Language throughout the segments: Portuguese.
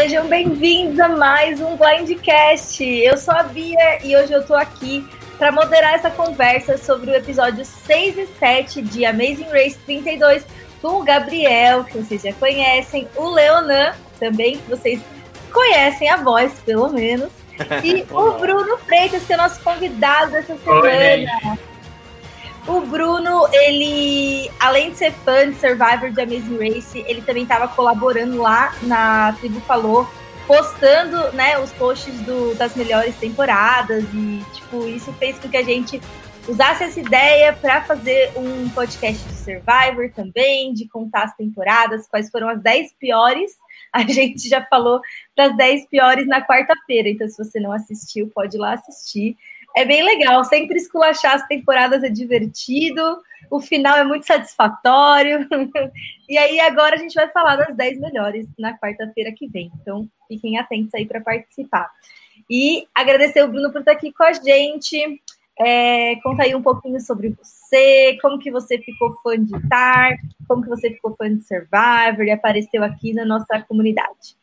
Sejam bem-vindos a mais um Blindcast. Eu sou a Bia e hoje eu tô aqui para moderar essa conversa sobre o episódio 6 e 7 de Amazing Race 32 com o Gabriel, que vocês já conhecem, o Leonan, também, que vocês conhecem a voz, pelo menos, e o Bruno Freitas, que é nosso convidado dessa semana. Oi, o Bruno, ele, além de ser fã de Survivor de Amazing Race, ele também estava colaborando lá na Tribo Falou, postando, né, os posts do, das melhores temporadas e, tipo, isso fez com que a gente usasse essa ideia para fazer um podcast de Survivor também, de contar as temporadas, quais foram as 10 piores. A gente já falou das 10 piores na quarta-feira, então se você não assistiu, pode ir lá assistir. É bem legal, sempre esculachar as temporadas é divertido, o final é muito satisfatório. e aí agora a gente vai falar das 10 melhores na quarta-feira que vem. Então fiquem atentos aí para participar. E agradecer o Bruno por estar aqui com a gente. É, conta aí um pouquinho sobre você, como que você ficou fã de Tar, como que você ficou fã de Survivor e apareceu aqui na nossa comunidade.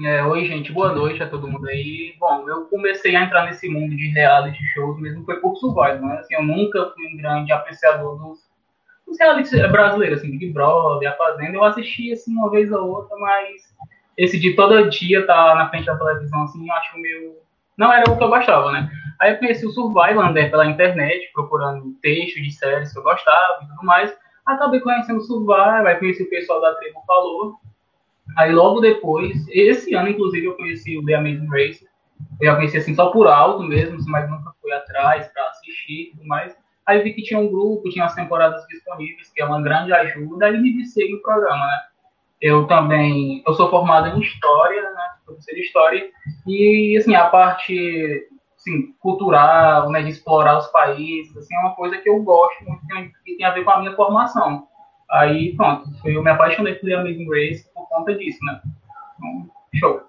É, oi, gente, boa noite a todo mundo aí. Bom, eu comecei a entrar nesse mundo de reality shows mesmo foi por Survivor, né? Assim, eu nunca fui um grande apreciador dos, dos reality brasileiros, assim, Big Brother, A Fazenda. Eu assisti, assim, uma vez ou outra, mas esse de todo dia estar tá na frente da televisão, assim, eu acho meio... Não era o que eu gostava, né? Aí eu conheci o Survivor, andei pela internet, procurando textos de séries que eu gostava e tudo mais. Acabei conhecendo o Survivor, aí conheci o pessoal da tribo Falou, Aí logo depois, esse ano inclusive eu conheci o The Amazing Race. Eu já conheci assim só por alto mesmo, mas nunca fui atrás para assistir e tudo mais. Aí vi que tinha um grupo, tinha as temporadas disponíveis, que é uma grande ajuda, e me viciei no programa, né? Eu também, eu sou formado em História, né? Professor de História, e assim, a parte assim, cultural, né, de explorar os países, assim, é uma coisa que eu gosto muito, que tem a ver com a minha formação. Aí, pronto, eu me apaixonei por The Amazing Race por conta disso, né? Então, show.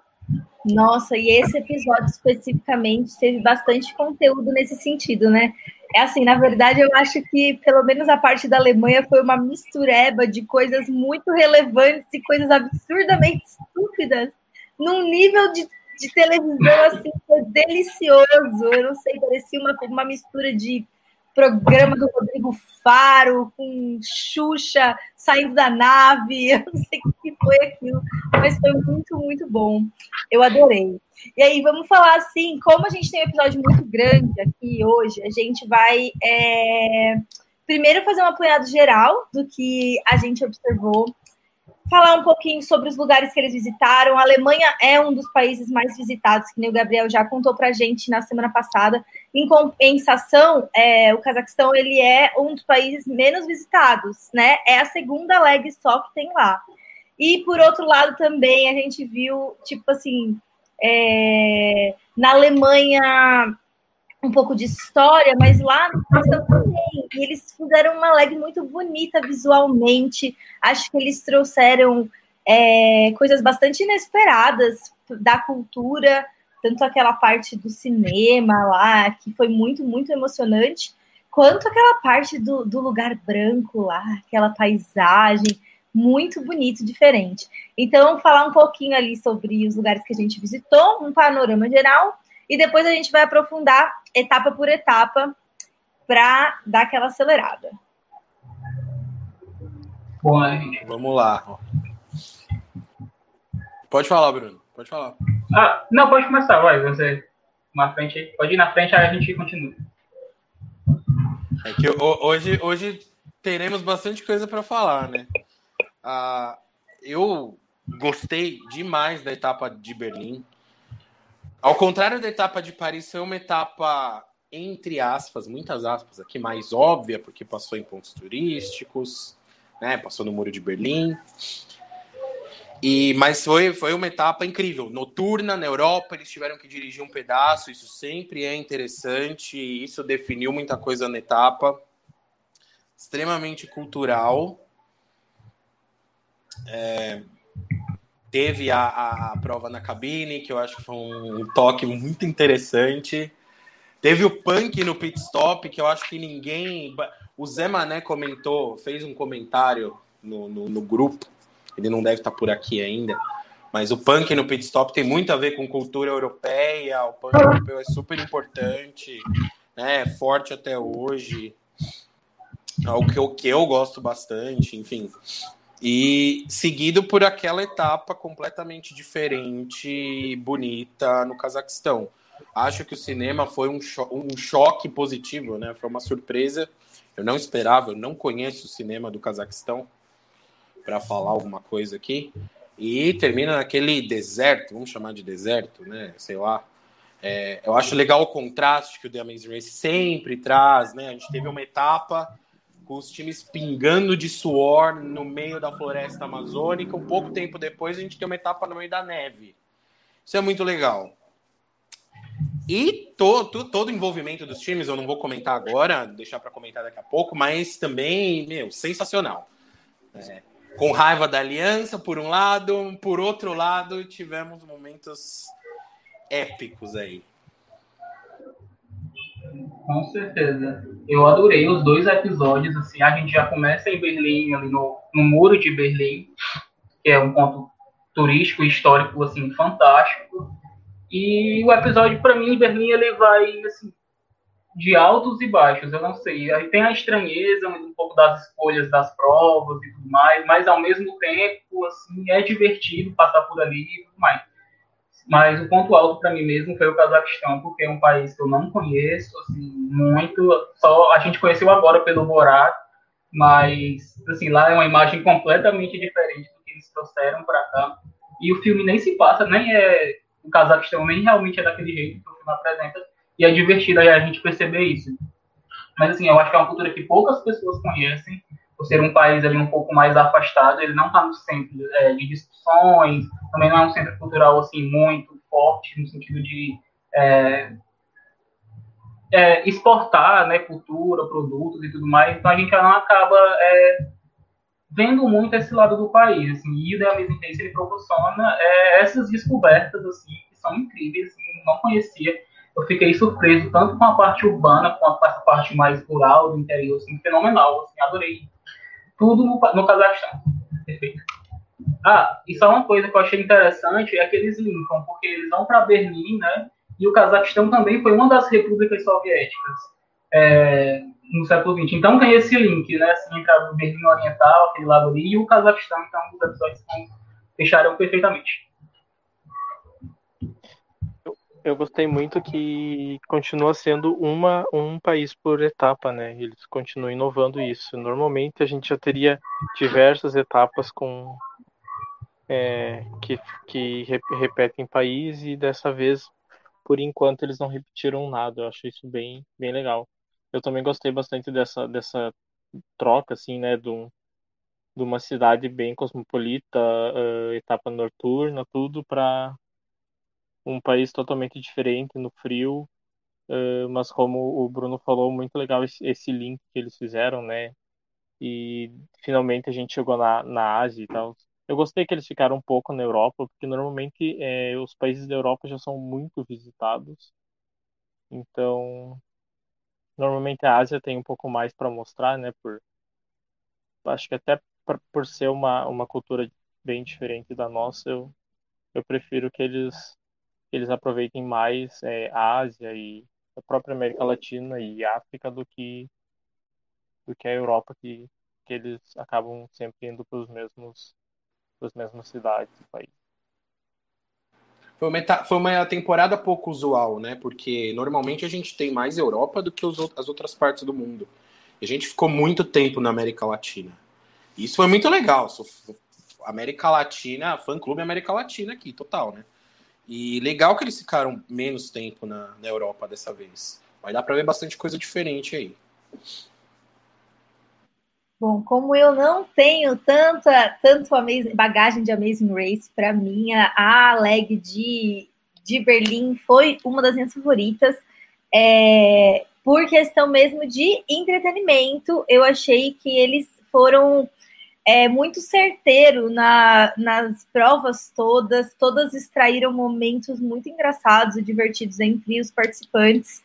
Nossa, e esse episódio especificamente teve bastante conteúdo nesse sentido, né? É assim, na verdade, eu acho que pelo menos a parte da Alemanha foi uma mistureba de coisas muito relevantes e coisas absurdamente estúpidas, num nível de, de televisão assim, foi delicioso. Eu não sei, parecia uma, uma mistura de programa do Rodrigo Faro, com Xuxa saindo da nave, eu não sei o que foi aquilo, mas foi muito, muito bom. Eu adorei. E aí, vamos falar assim, como a gente tem um episódio muito grande aqui hoje, a gente vai é, primeiro fazer um apanhado geral do que a gente observou falar um pouquinho sobre os lugares que eles visitaram. A Alemanha é um dos países mais visitados, que nem o Gabriel já contou para a gente na semana passada. Em compensação, é, o Cazaquistão ele é um dos países menos visitados, né? É a segunda leg só que tem lá. E por outro lado também a gente viu, tipo assim, é, na Alemanha um pouco de história, mas lá no Paquistão também. E eles fizeram uma leg muito bonita visualmente. Acho que eles trouxeram é, coisas bastante inesperadas da cultura, tanto aquela parte do cinema lá, que foi muito, muito emocionante, quanto aquela parte do, do lugar branco lá, aquela paisagem muito bonito, diferente. Então, falar um pouquinho ali sobre os lugares que a gente visitou, um panorama geral, e depois a gente vai aprofundar etapa por etapa para dar aquela acelerada. Bom, gente. Vamos lá. Pode falar, Bruno. Pode falar. Ah, não, pode começar, vai. Você na frente aí. Pode ir na frente, aí a gente continua. É que hoje, hoje teremos bastante coisa para falar, né? Ah, eu gostei demais da etapa de Berlim. Ao contrário da etapa de Paris, foi uma etapa, entre aspas, muitas aspas aqui, mais óbvia, porque passou em pontos turísticos, né? Passou no Muro de Berlim. E, mas foi, foi uma etapa incrível. Noturna na Europa, eles tiveram que dirigir um pedaço, isso sempre é interessante, isso definiu muita coisa na etapa. Extremamente cultural. É, Teve a, a, a, prova na cabine, que eu acho que foi um toque muito interessante. Teve o punk no pit stop, que eu acho que ninguém. O Zé Mané comentou, fez um comentário no, no, no grupo, ele não deve estar por aqui ainda, Mas o punk no pit stop tem muito a ver com cultura europeia, o punk europeu é super importante, né? É forte até hoje. É o que eu, que eu gosto bastante, enfim. E seguido por aquela etapa completamente diferente e bonita no Cazaquistão. Acho que o cinema foi um, cho um choque positivo, né? Foi uma surpresa. Eu não esperava, eu não conheço o cinema do Cazaquistão para falar alguma coisa aqui. E termina naquele deserto, vamos chamar de deserto, né? Sei lá. É, eu acho legal o contraste que o The Amazing Race sempre traz, né? A gente teve uma etapa com os times pingando de suor no meio da floresta amazônica. Um pouco tempo depois, a gente tem uma etapa no meio da neve. Isso é muito legal. E to, to, todo o envolvimento dos times, eu não vou comentar agora, deixar para comentar daqui a pouco, mas também, meu, sensacional. É, com raiva da aliança, por um lado, por outro lado, tivemos momentos épicos aí. Com certeza. Eu adorei os dois episódios. Assim, a gente já começa em Berlim, ali no, no muro de Berlim, que é um ponto turístico histórico assim fantástico. E o episódio para mim em Berlim ele vai assim de altos e baixos, eu não sei. Aí tem a estranheza, um pouco das escolhas das provas e tudo mais, mas ao mesmo tempo assim é divertido passar por ali e tudo mais. Mas o ponto alto para mim mesmo foi o Cazaquistão, porque é um país que eu não conheço assim, muito. Só a gente conheceu agora pelo Borat, mas assim lá é uma imagem completamente diferente do que eles trouxeram para cá. E o filme nem se passa, nem é o Cazaquistão nem realmente é daquele jeito que o filme apresenta. E é divertido a gente perceber isso. Mas assim, eu acho que é uma cultura que poucas pessoas conhecem por ser um país ali um pouco mais afastado, ele não está no centro é, de discussões, também não é um centro cultural assim muito forte no sentido de é, é, exportar né, cultura, produtos e tudo mais, então a gente não acaba é, vendo muito esse lado do país, assim, e o Amazing Race ele proporciona é, essas descobertas assim que são incríveis, assim, não conhecia. Eu fiquei surpreso tanto com a parte urbana quanto com a parte mais rural do interior, assim, fenomenal, assim, adorei tudo no, no Cazaquistão. Perfeito. Ah, e só uma coisa que eu achei interessante é que eles linkam, porque eles vão para Berlim, né? E o Cazaquistão também foi uma das repúblicas soviéticas é, no século XX. Então tem esse link, né? Assim, entre a Berlim Oriental, aquele lado ali, e o Cazaquistão. Então os episódios fecharam perfeitamente eu gostei muito que continua sendo uma, um país por etapa, né? Eles continuam inovando isso. Normalmente a gente já teria diversas etapas com é, que, que repetem país e dessa vez, por enquanto, eles não repetiram nada. Eu acho isso bem, bem legal. Eu também gostei bastante dessa, dessa troca, assim, né? De, um, de uma cidade bem cosmopolita, uh, etapa noturna, tudo para um país totalmente diferente no frio, uh, mas como o Bruno falou, muito legal esse, esse, link que eles fizeram, né? E finalmente a gente chegou na, na Ásia e tal. Eu gostei que eles ficaram um pouco na Europa, porque normalmente é, os países da Europa já são muito visitados. Então, normalmente a Ásia tem um pouco mais para mostrar, né? Por, acho que até por, ser uma, uma cultura bem diferente da nossa, eu, eu prefiro que eles eles aproveitem mais é, a Ásia e a própria América Latina e África do que do que a Europa que, que eles acabam sempre indo para os mesmos as mesmas cidades do país. Foi uma, foi uma temporada pouco usual, né? Porque normalmente a gente tem mais Europa do que as outras partes do mundo. E a gente ficou muito tempo na América Latina. Isso foi muito legal. América Latina, fã clube América Latina aqui, total, né? E legal que eles ficaram menos tempo na, na Europa dessa vez. Vai dar para ver bastante coisa diferente aí. Bom, como eu não tenho tanta tanto bagagem de Amazing Race, para mim a leg de, de Berlim foi uma das minhas favoritas. É, por questão mesmo de entretenimento, eu achei que eles foram é muito certeiro na, nas provas todas, todas extraíram momentos muito engraçados e divertidos entre os participantes.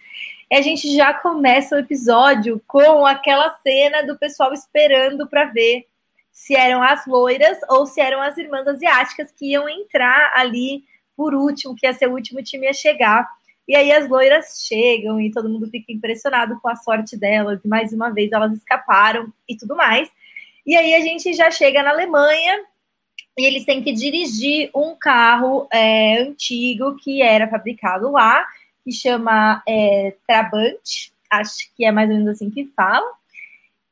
E a gente já começa o episódio com aquela cena do pessoal esperando para ver se eram as loiras ou se eram as irmãs asiáticas que iam entrar ali por último, que ia ser o último time a chegar. E aí as loiras chegam e todo mundo fica impressionado com a sorte delas. E mais uma vez elas escaparam e tudo mais. E aí a gente já chega na Alemanha e eles têm que dirigir um carro é, antigo que era fabricado lá, que chama é, Trabant, acho que é mais ou menos assim que fala.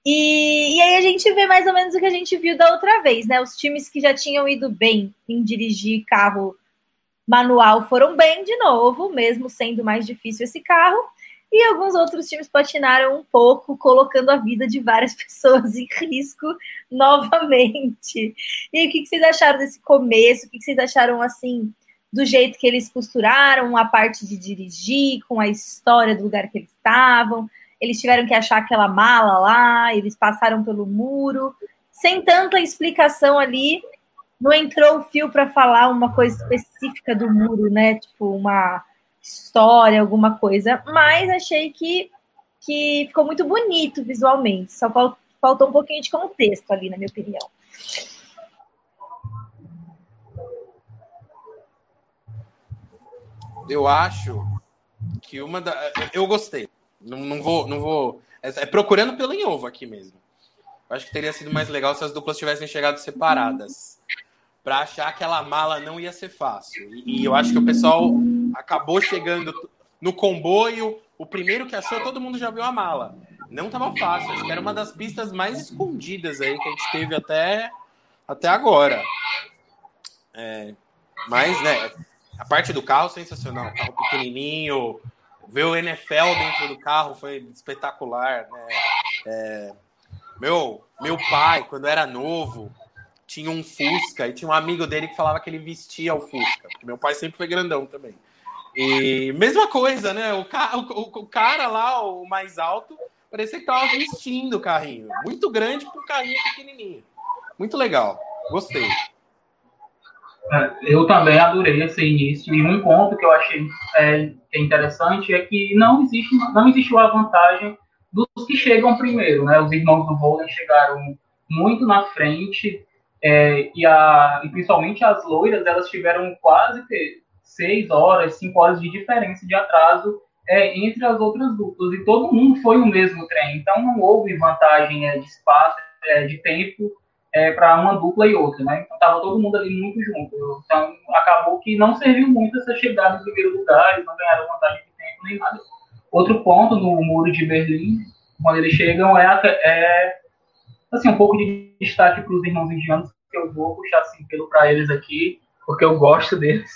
E, e, aí a gente vê mais ou menos o que a gente viu da outra vez, né? Os times que já tinham ido bem em dirigir carro manual foram bem de novo, mesmo sendo mais difícil esse carro. E alguns outros times patinaram um pouco, colocando a vida de várias pessoas em risco novamente. E o que vocês acharam desse começo? O que vocês acharam assim do jeito que eles costuraram a parte de dirigir, com a história do lugar que eles estavam? eles tiveram que achar aquela mala lá, eles passaram pelo muro, sem tanta explicação ali. Não entrou o fio para falar uma coisa específica do muro, né? Tipo, uma história, alguma coisa. Mas achei que, que ficou muito bonito visualmente. Só faltou um pouquinho de contexto ali, na minha opinião. Eu acho que uma da. Eu gostei. Não, não vou. Não vou é, é procurando pelo em ovo aqui mesmo. Eu acho que teria sido mais legal se as duplas tivessem chegado separadas. Para achar que aquela mala não ia ser fácil. E, e eu acho que o pessoal acabou chegando no comboio. O primeiro que achou, todo mundo já viu a mala. Não tava fácil. Acho que era uma das pistas mais escondidas aí que a gente teve até, até agora. É, mas, né, a parte do carro sensacional. Carro pequenininho, ver o NFL dentro do carro foi espetacular, né? É, meu, meu pai, quando era novo, tinha um Fusca e tinha um amigo dele que falava que ele vestia o Fusca, porque meu pai sempre foi grandão também. E mesma coisa, né? O, ca o, o cara lá, o mais alto, parecia que tava vestindo o carrinho. Muito grande para um carrinho pequenininho. Muito legal. Gostei. É, eu também adorei esse início e um ponto que eu achei é, interessante é que não existe não existiu a vantagem dos que chegam primeiro, né? Os irmãos do Holden chegaram muito na frente é, e, a, e principalmente as loiras elas tiveram quase seis horas, cinco horas de diferença de atraso é, entre as outras duplas e todo mundo foi no mesmo trem, então não houve vantagem é, de espaço, é, de tempo é, para uma dupla e outra, né? Então tava todo mundo ali muito junto. Então acabou que não serviu muito essa chegada em primeiro lugar, eles não ganharam vantagem de tempo nem nada. Outro ponto no muro de Berlim, quando eles chegam, é, é assim um pouco de destaque para os irmãos indianos que eu vou puxar assim pelo para eles aqui, porque eu gosto deles.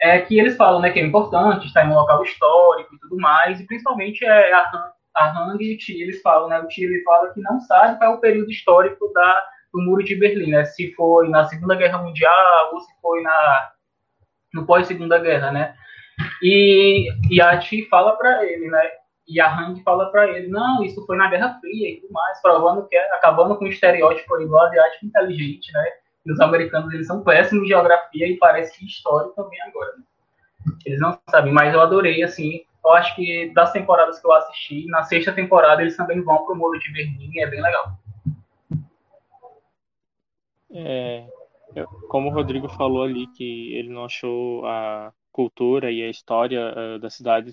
É que eles falam, né, que é importante estar em um local histórico e tudo mais, e principalmente é a, a Hang e o eles falam, né, o Ti ele fala que não sabe qual é o período histórico da do Muro de Berlim, né? Se foi na Segunda Guerra Mundial ou se foi na no pós Segunda Guerra, né? E, e a Ti fala para ele, né? E a Hang fala para ele, não, isso foi na Guerra Fria e tudo mais, provando que acabando com o estereótipo aí do asiático inteligente, né? E os americanos eles são péssimos em geografia e parece que história também agora. Né? Eles não sabem, mas eu adorei assim. Eu acho que das temporadas que eu assisti, na sexta temporada eles também vão pro Muro de Berlim, é bem legal. É, como o Rodrigo falou ali que ele não achou a cultura e a história uh, da cidade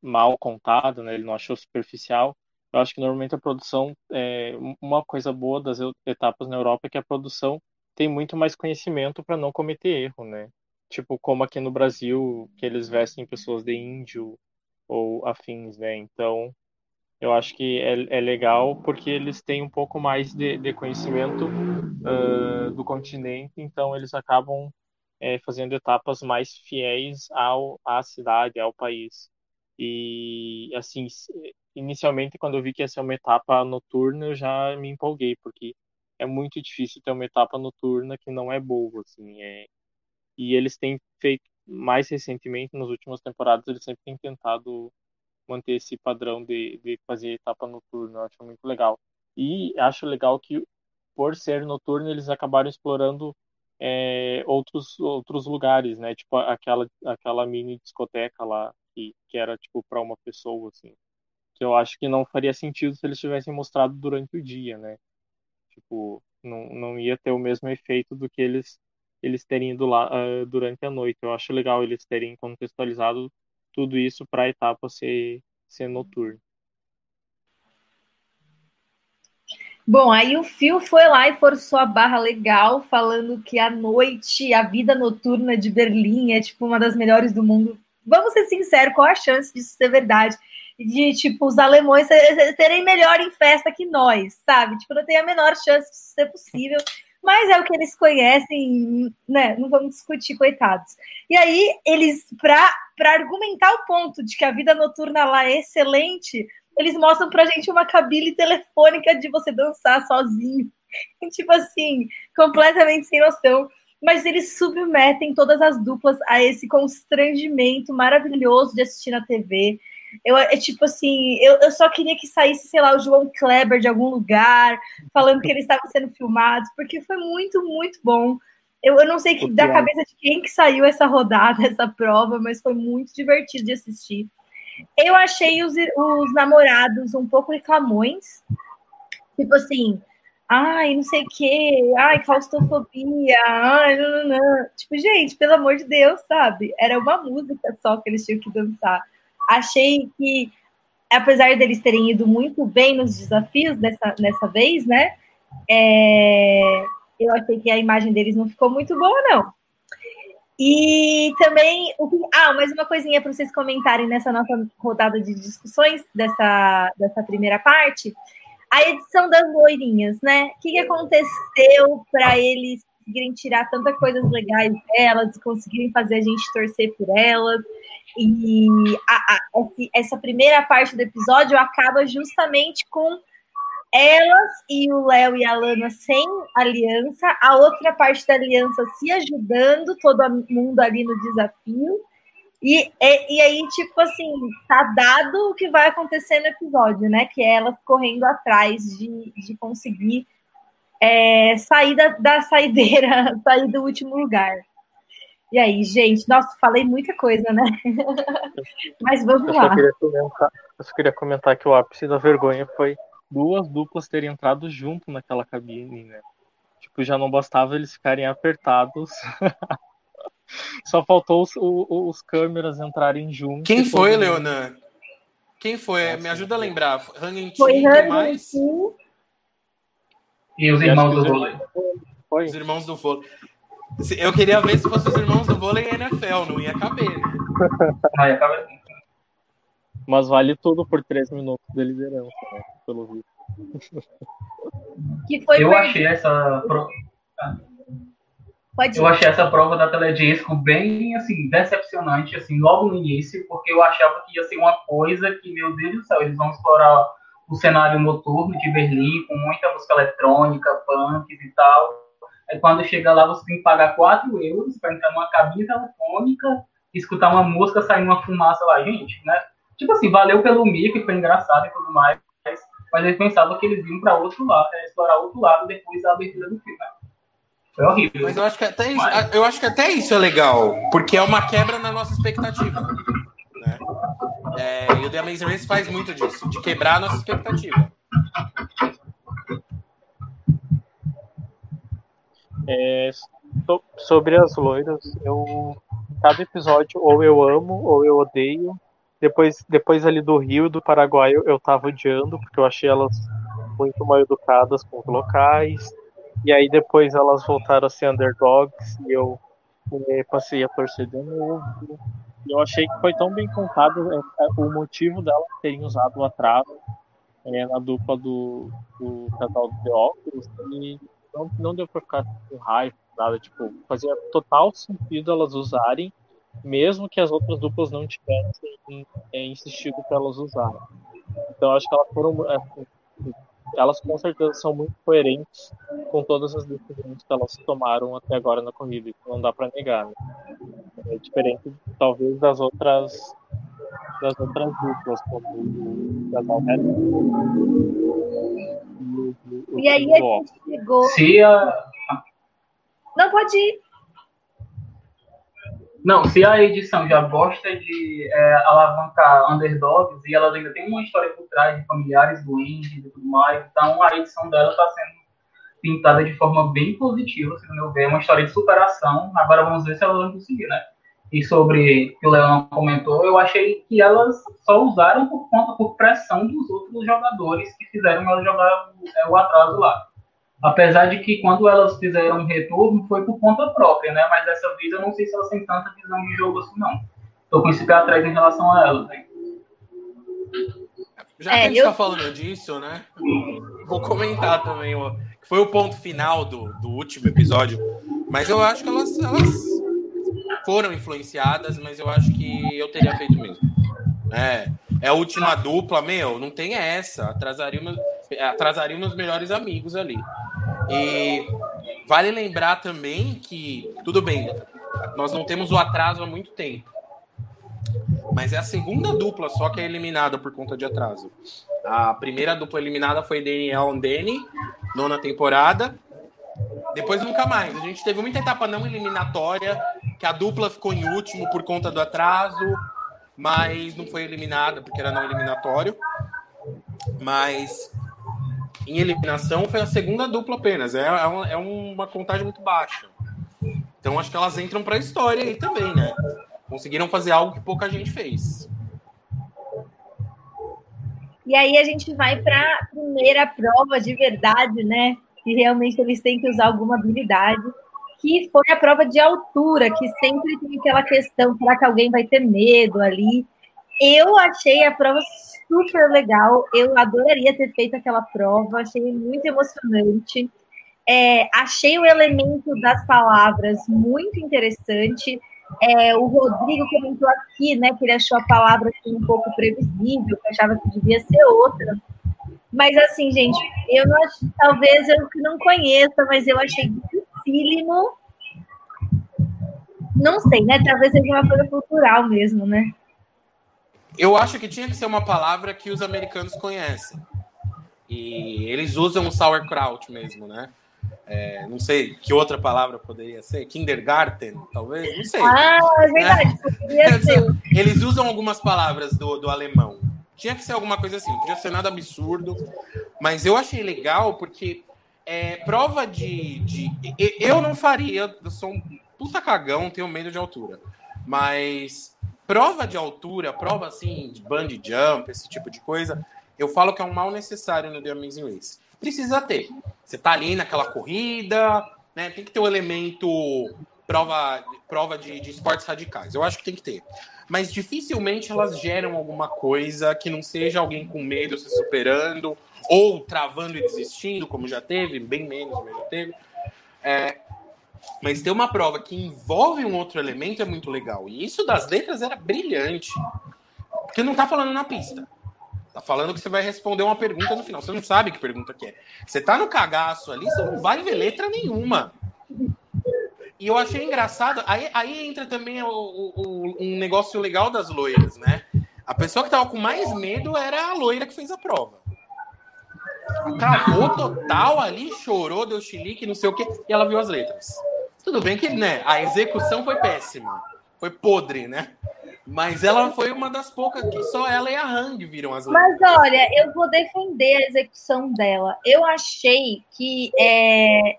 mal contada, né? Ele não achou superficial. Eu acho que normalmente a produção é uma coisa boa das etapas na Europa é que a produção tem muito mais conhecimento para não cometer erro, né? Tipo como aqui no Brasil que eles vestem pessoas de índio ou afins, né? Então eu acho que é, é legal porque eles têm um pouco mais de, de conhecimento uh, do continente, então eles acabam é, fazendo etapas mais fiéis ao, à cidade, ao país. E, assim, inicialmente, quando eu vi que ia ser uma etapa noturna, eu já me empolguei, porque é muito difícil ter uma etapa noturna que não é boa, assim, é... E eles têm feito, mais recentemente, nas últimas temporadas, eles sempre têm tentado manter esse padrão de, de fazer etapa noturna. Eu acho muito legal. E acho legal que, por ser noturno, eles acabaram explorando é, outros, outros lugares, né? Tipo aquela, aquela mini discoteca lá, que, que era tipo para uma pessoa, assim. Que eu acho que não faria sentido se eles tivessem mostrado durante o dia, né? Tipo, Não, não ia ter o mesmo efeito do que eles eles terem ido lá uh, durante a noite. Eu acho legal eles terem contextualizado tudo isso para a etapa ser, ser noturna. Bom, aí o Phil foi lá e forçou a barra legal, falando que a noite, a vida noturna de Berlim é tipo uma das melhores do mundo. Vamos ser sinceros, qual a chance disso ser verdade? de, tipo, os alemães serem melhor em festa que nós, sabe? Tipo, não tem a menor chance de ser possível, mas é o que eles conhecem, né? Não vamos discutir, coitados. E aí, eles, para argumentar o ponto de que a vida noturna lá é excelente, eles mostram pra gente uma cabine telefônica de você dançar sozinho. tipo assim, completamente sem noção. Mas eles submetem todas as duplas a esse constrangimento maravilhoso de assistir na TV. Eu, é tipo assim, eu, eu só queria que saísse, sei lá, o João Kleber de algum lugar, falando que eles estavam sendo filmados, porque foi muito, muito bom. Eu, eu não sei que, da cabeça de quem que saiu essa rodada, essa prova, mas foi muito divertido de assistir. Eu achei os, os namorados um pouco reclamões. Tipo assim, ai, não sei o quê, ai, claustrofobia, ai, não, não, não. Tipo, gente, pelo amor de Deus, sabe? Era uma música só que eles tinham que dançar. Achei que, apesar deles terem ido muito bem nos desafios dessa, dessa vez, né? É, eu achei que a imagem deles não ficou muito boa, não. E também, ah, mais uma coisinha para vocês comentarem nessa nossa rodada de discussões dessa, dessa primeira parte. A edição das loirinhas, né? O que, que aconteceu para eles conseguirem tirar tantas coisas legais delas, conseguirem fazer a gente torcer por elas? E a, a, essa primeira parte do episódio acaba justamente com elas e o Léo e a Lana sem aliança, a outra parte da aliança se ajudando, todo mundo ali no desafio. E, e, e, aí, tipo assim, tá dado o que vai acontecer no episódio, né? Que é elas correndo atrás de, de conseguir é, sair da, da saideira, sair do último lugar. E aí, gente, nossa, falei muita coisa, né? Mas vamos eu lá. Só comentar, eu só queria comentar que o ápice da vergonha foi duas duplas terem entrado junto naquela cabine, né? Tipo, já não bastava eles ficarem apertados. só faltou os, os, os, câmeras entrarem juntos. Quem foi, Leonan? Quem foi? Nossa, Me ajuda a lembrar. Hanging foi mais? E os irmãos do vôlei. Os irmãos do vôlei. Eu queria ver se fosse os irmãos do vôlei e NFL, não ia caber. Né? Não ia caber. Mas vale tudo por três minutos de liderança, né? Pelo visto. Que foi eu achei essa prova. eu achei essa prova da Teledisco bem assim, decepcionante, assim, logo no início, porque eu achava que ia ser uma coisa que, meu Deus do céu, eles vão explorar o cenário noturno de Berlim, com muita música eletrônica, punk e tal Aí quando chega lá, você tem que pagar 4 euros para entrar numa cabine telefônica, escutar uma música, sair uma fumaça lá, gente, né? Tipo assim, valeu pelo mico, foi engraçado e tudo mais, mas eles pensavam que eles iam para outro lado, né? explorar outro lado depois da abertura do filme. Foi horrível. Mas eu acho, que até isso, mas... eu acho que até isso é legal, porque é uma quebra na nossa expectativa. Né? É, e o The Amazing Race faz muito disso, de quebrar a nossa expectativa. É, so, sobre as loiras, eu cada episódio ou eu amo ou eu odeio. Depois, depois ali do Rio e do Paraguai eu, eu tava odiando, porque eu achei elas muito mal educadas com os locais. E aí depois elas voltaram a ser underdogs e eu é, passei a torcer de novo. E eu achei que foi tão bem contado é, é, o motivo delas terem usado o atraso é, na dupla do, do casal de óculos. E não, não deu pra ficar com raiva, nada. Tipo, fazia total sentido elas usarem, mesmo que as outras duplas não tivessem insistido para elas usarem. Então, acho que elas foram. É, elas com certeza são muito coerentes com todas as decisões que elas tomaram até agora na corrida. Isso não dá para negar. Né? É diferente, talvez, das outras das outras duplas, como o casal e aí a gente chegou. Se a... Não, pode ir. Não, se a edição já gosta de é, alavancar underdogs e elas ainda tem uma história por trás de familiares doentes e tudo mais, então a edição dela está sendo pintada de forma bem positiva, se meu ver, é uma história de superação. Agora vamos ver se elas vão conseguir, né? E sobre que o Leão comentou, eu achei que elas só usaram por conta, por pressão dos outros jogadores que fizeram elas jogar é, o atraso lá. Apesar de que quando elas fizeram um retorno foi por conta própria, né? Mas dessa vez eu não sei se elas têm tanta visão de jogo assim, não. Tô com esse pé atrás em relação a elas, né? Já que é, a gente eu... tá falando disso, né? Vou comentar também, ó, que foi o ponto final do, do último episódio. Mas eu acho que elas, elas foram influenciadas, mas eu acho que eu teria feito mesmo. É, é a última dupla, meu, não tem essa. Atrasaria, meus, atrasaria meus melhores amigos ali. E vale lembrar também que, tudo bem, nós não temos o atraso há muito tempo. Mas é a segunda dupla só que é eliminada por conta de atraso. A primeira dupla eliminada foi Daniel Andeni, nona temporada. Depois nunca mais. A gente teve muita etapa não eliminatória, que a dupla ficou em último por conta do atraso, mas não foi eliminada porque era não eliminatório. Mas em eliminação foi a segunda dupla apenas. É, é, uma, é uma contagem muito baixa. Então acho que elas entram para a história aí também, né? Conseguiram fazer algo que pouca gente fez. E aí a gente vai para a primeira prova de verdade, né? Que realmente eles têm que usar alguma habilidade, que foi a prova de altura, que sempre tem aquela questão, será que alguém vai ter medo ali? Eu achei a prova super legal, eu adoraria ter feito aquela prova, achei muito emocionante. É, achei o elemento das palavras muito interessante. É, o Rodrigo comentou aqui, né, que ele achou a palavra assim, um pouco previsível, que achava que devia ser outra. Mas assim, gente, eu não acho, talvez eu que não conheça, mas eu achei dificílimo. Não sei, né? Talvez seja uma coisa cultural mesmo, né? Eu acho que tinha que ser uma palavra que os americanos conhecem. E eles usam o sauerkraut mesmo, né? É, não sei que outra palavra poderia ser, kindergarten, talvez, não sei. Ah, é verdade, é. Eles usam algumas palavras do, do alemão. Tinha que ser alguma coisa assim, não podia ser nada absurdo, mas eu achei legal porque é, prova de, de. Eu não faria, eu sou um puta cagão, tenho medo de altura, mas prova de altura, prova assim, de bungee jump, esse tipo de coisa, eu falo que é um mal necessário no The Amazing Race. Precisa ter. Você tá ali naquela corrida, né? Tem que ter o um elemento prova, prova de, de esportes radicais. Eu acho que tem que ter. Mas dificilmente elas geram alguma coisa que não seja alguém com medo se superando, ou travando e desistindo, como já teve, bem menos, mas já teve. É, mas ter uma prova que envolve um outro elemento é muito legal. E isso das letras era brilhante. Porque não tá falando na pista. Tá falando que você vai responder uma pergunta no final. Você não sabe que pergunta que é. Você tá no cagaço ali, você não vai ver letra nenhuma. E eu achei engraçado. Aí, aí entra também o, o, um negócio legal das loiras, né? A pessoa que tava com mais medo era a loira que fez a prova. Travou total ali, chorou, deu chilique, não sei o quê, e ela viu as letras. Tudo bem que né, a execução foi péssima. Foi podre, né? Mas ela foi uma das poucas que só ela e a Hang viram as. Mas olha, eu vou defender a execução dela. Eu achei que é,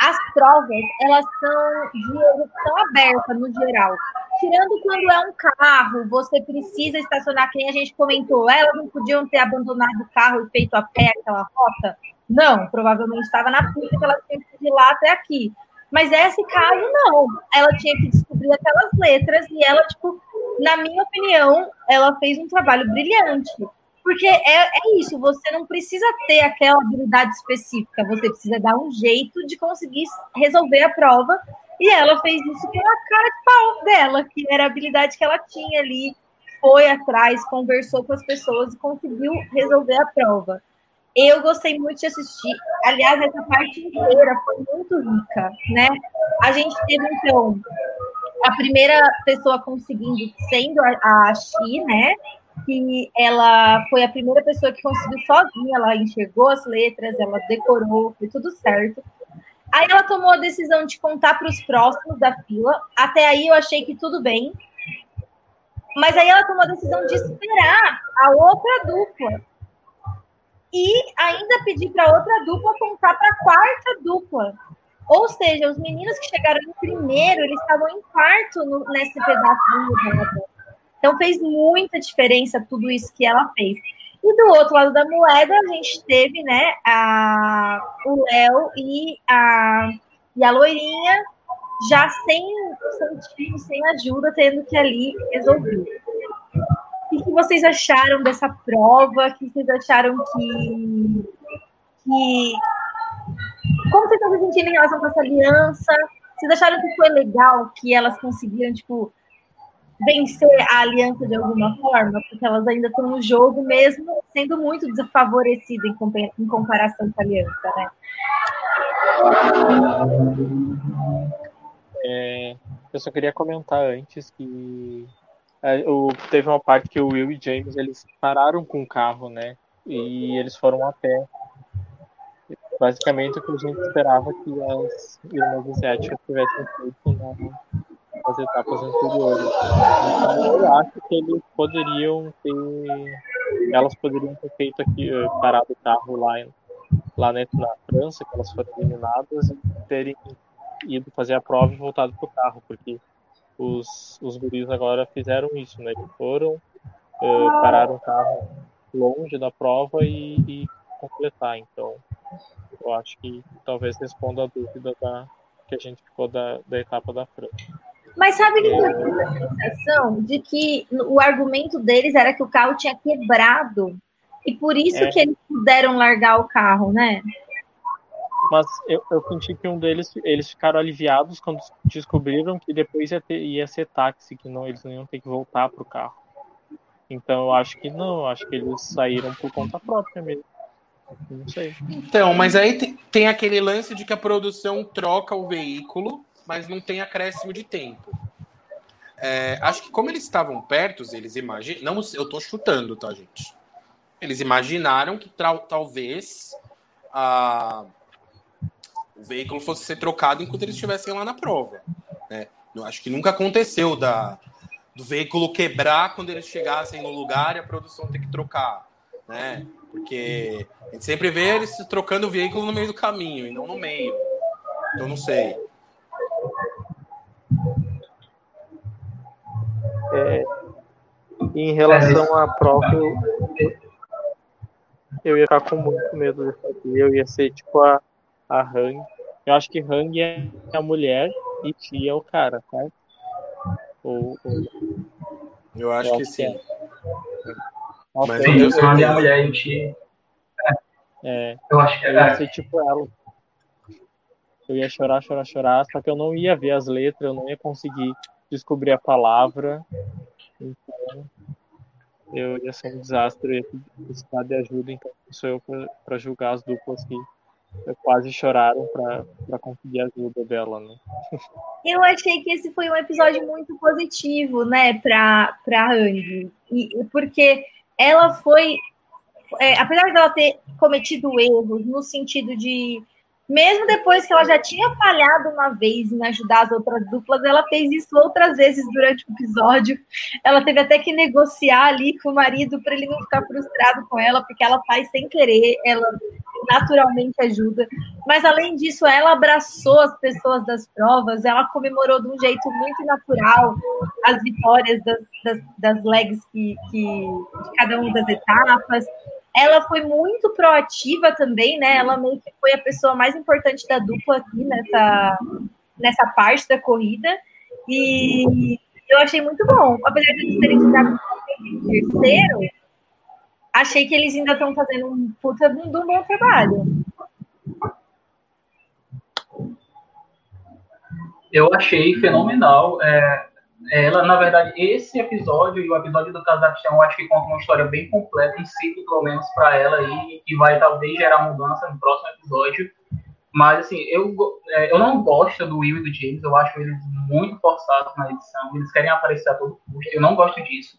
as provas elas são de execução aberta no geral. Tirando quando é um carro, você precisa estacionar, quem a gente comentou, elas não podiam ter abandonado o carro e feito a pé aquela rota? Não, provavelmente estava na pista que elas tinham que ir lá até aqui. Mas esse caso, não. Ela tinha que descobrir aquelas letras e ela, tipo, na minha opinião, ela fez um trabalho brilhante. Porque é, é isso, você não precisa ter aquela habilidade específica, você precisa dar um jeito de conseguir resolver a prova. E ela fez isso com a cara de pau dela, que era a habilidade que ela tinha ali, foi atrás, conversou com as pessoas e conseguiu resolver a prova. Eu gostei muito de assistir. Aliás, essa parte inteira foi muito rica, né? A gente teve, então, a primeira pessoa conseguindo, sendo a, a Xi, né? Que ela foi a primeira pessoa que conseguiu sozinha, ela enxergou as letras, ela decorou, foi tudo certo. Aí ela tomou a decisão de contar para os próximos da fila. Até aí eu achei que tudo bem. Mas aí ela tomou a decisão de esperar a outra dupla e ainda pedir para outra dupla contar para a quarta dupla. Ou seja, os meninos que chegaram em primeiro, eles estavam em quarto no, nesse pedaço do rodada. Então fez muita diferença tudo isso que ela fez. E do outro lado da moeda, a gente teve, né, a, o Léo e a, e a loirinha já sem santinho, sem ajuda, tendo que ali resolver. Vocês acharam dessa prova? O que vocês acharam que, que como vocês estão se sentindo em relação com essa aliança? Vocês acharam que foi legal que elas conseguiram, tipo, vencer a aliança de alguma forma? Porque elas ainda estão no jogo, mesmo sendo muito desfavorecidas em, comparação com a aliança, né? É, eu só queria comentar antes que o, teve uma parte que o Will e James eles pararam com o carro, né? E eles foram a pé basicamente o que a gente esperava que as irmãs asiáticas tivessem feito na, nas etapas anteriores. Então, eu acho que eles poderiam ter, elas poderiam ter feito aqui, eh, parado o carro lá, lá na, na França, que elas foram eliminadas, e terem ido fazer a prova e voltado para o carro, porque os, os guris agora fizeram isso, né? Que foram, uh, pararam o carro longe da prova e, e completar. Então, eu acho que talvez responda a dúvida da, que a gente ficou da, da etapa da França. Mas sabe que eu tive a sensação de que o argumento deles era que o carro tinha quebrado e por isso é. que eles puderam largar o carro, né? Mas eu, eu senti que um deles, eles ficaram aliviados quando descobriram que depois ia, ter, ia ser táxi, que não, eles não iam ter que voltar pro carro. Então eu acho que não, acho que eles saíram por conta própria mesmo. Não sei. Então, mas aí tem, tem aquele lance de que a produção troca o veículo, mas não tem acréscimo de tempo. É, acho que como eles estavam perto, eles imaginam. Não, eu tô chutando, tá, gente? Eles imaginaram que talvez a, o veículo fosse ser trocado enquanto eles estivessem lá na prova. Né? Eu acho que nunca aconteceu da, do veículo quebrar quando eles chegassem no lugar e a produção ter que trocar. Né? Porque a gente sempre vê eles trocando o veículo no meio do caminho e não no meio. Então não sei. É, em relação à prova, eu, eu ia ficar com muito medo dessa aqui. Eu ia ser tipo a, a Hang. Eu acho que Hang é a mulher e Tia é o cara, certo? Ou, ou... Eu acho eu que sim. É. Mas eu tenho certeza. a mulher, a gente. É, eu acho que ia ser tipo ela. Eu ia chorar, chorar, chorar, só que eu não ia ver as letras, eu não ia conseguir descobrir a palavra. Então, eu ia ser um desastre, eu ia precisar de ajuda, então sou eu para julgar as duplas que quase choraram para conseguir a ajuda dela, né? Eu achei que esse foi um episódio muito positivo, né, para Andy, e porque ela foi, é, apesar dela ter cometido erros no sentido de, mesmo depois que ela já tinha falhado uma vez em ajudar as outras duplas, ela fez isso outras vezes durante o episódio. Ela teve até que negociar ali com o marido para ele não ficar frustrado com ela, porque ela faz sem querer, ela naturalmente ajuda. Mas além disso, ela abraçou as pessoas das provas, ela comemorou de um jeito muito natural as vitórias das, das, das legs que, que, de cada uma das etapas. Ela foi muito proativa também, né? Ela meio que foi a pessoa mais importante da dupla aqui nessa, nessa parte da corrida. E eu achei muito bom. Apesar de eles terem ficado em terceiro, achei que eles ainda estão fazendo um puta de um bom trabalho. Eu achei fenomenal. É, ela, na verdade, esse episódio e o episódio do Cazaquistão, eu acho que conta uma história bem completa, um ciclo, pelo menos, para ela aí, que vai talvez gerar mudança no próximo episódio. Mas, assim, eu, é, eu não gosto do Will e do James, eu acho eles muito forçados na edição, eles querem aparecer a todo custo, eu não gosto disso.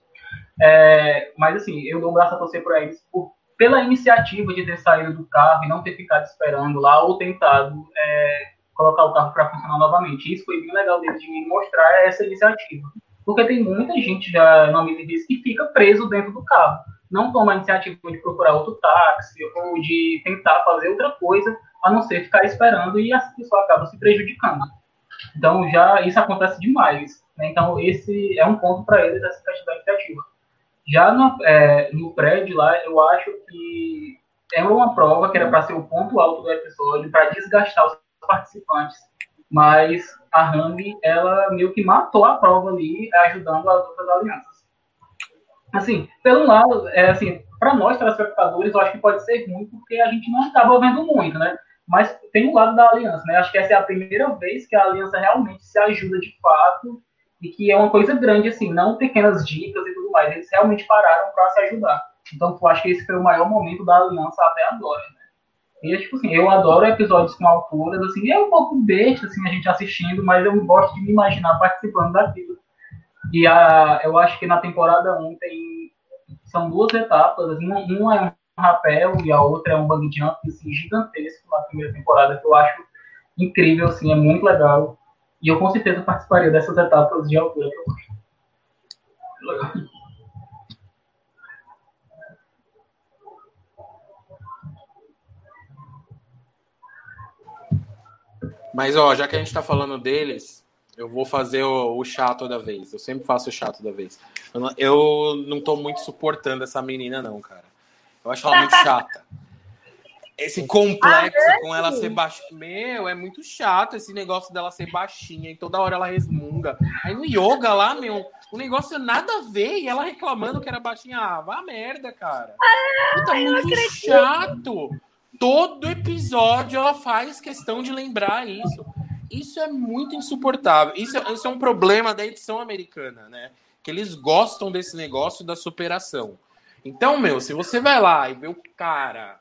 É, mas assim, eu dou braço a torcer para eles por, pela iniciativa de ter saído do carro e não ter ficado esperando lá ou tentado é, colocar o carro para funcionar novamente. Isso foi bem legal deles de mostrar essa iniciativa. Porque tem muita gente já no amigo diz que fica preso dentro do carro. não toma a iniciativa de procurar outro táxi ou de tentar fazer outra coisa, a não ser ficar esperando e a pessoa acaba se prejudicando. Então, já isso acontece demais. Né? Então, esse é um ponto para eles, essa questão da iniciativa. Já no, é, no prédio lá, eu acho que é uma prova que era para ser o ponto alto do episódio, para desgastar os participantes, mas a Rami, ela meio que matou a prova ali, ajudando as outras alianças. Assim, pelo lado, é assim, para nós telespectadores, eu acho que pode ser ruim, porque a gente não estava vendo muito, né? Mas tem o lado da aliança, né? Acho que essa é a primeira vez que a aliança realmente se ajuda de fato e que é uma coisa grande, assim, não pequenas dicas e tudo mais. Eles realmente pararam para se ajudar. Então, eu acho que esse foi o maior momento da aliança até agora, né? E, tipo assim, eu adoro episódios com alturas, assim, é um pouco besta, assim, a gente assistindo, mas eu gosto de me imaginar participando daquilo. E a, eu acho que na temporada 1 tem, são duas etapas, assim, uma é um rapel e a outra é um bug jump, assim, gigantesco na primeira temporada, que eu acho incrível, assim, é muito legal. E eu com certeza participaria dessas etapas de altura que eu. Legal. Mas, ó, já que a gente tá falando deles, eu vou fazer o, o chá toda vez. Eu sempre faço o chá toda vez. Eu não, eu não tô muito suportando essa menina, não, cara. Eu acho ela muito chata. Esse complexo ah, com ela ser baixinha. Meu, é muito chato esse negócio dela ser baixinha e toda hora ela resmunga. Aí no yoga lá, meu, o negócio nada a ver e ela reclamando que era baixinha. Ah, vá merda, cara. Ah, Puta, muito chato. Todo episódio ela faz questão de lembrar isso. Isso é muito insuportável. Isso é, isso é um problema da edição americana, né? Que eles gostam desse negócio da superação. Então, meu, se você vai lá e vê o cara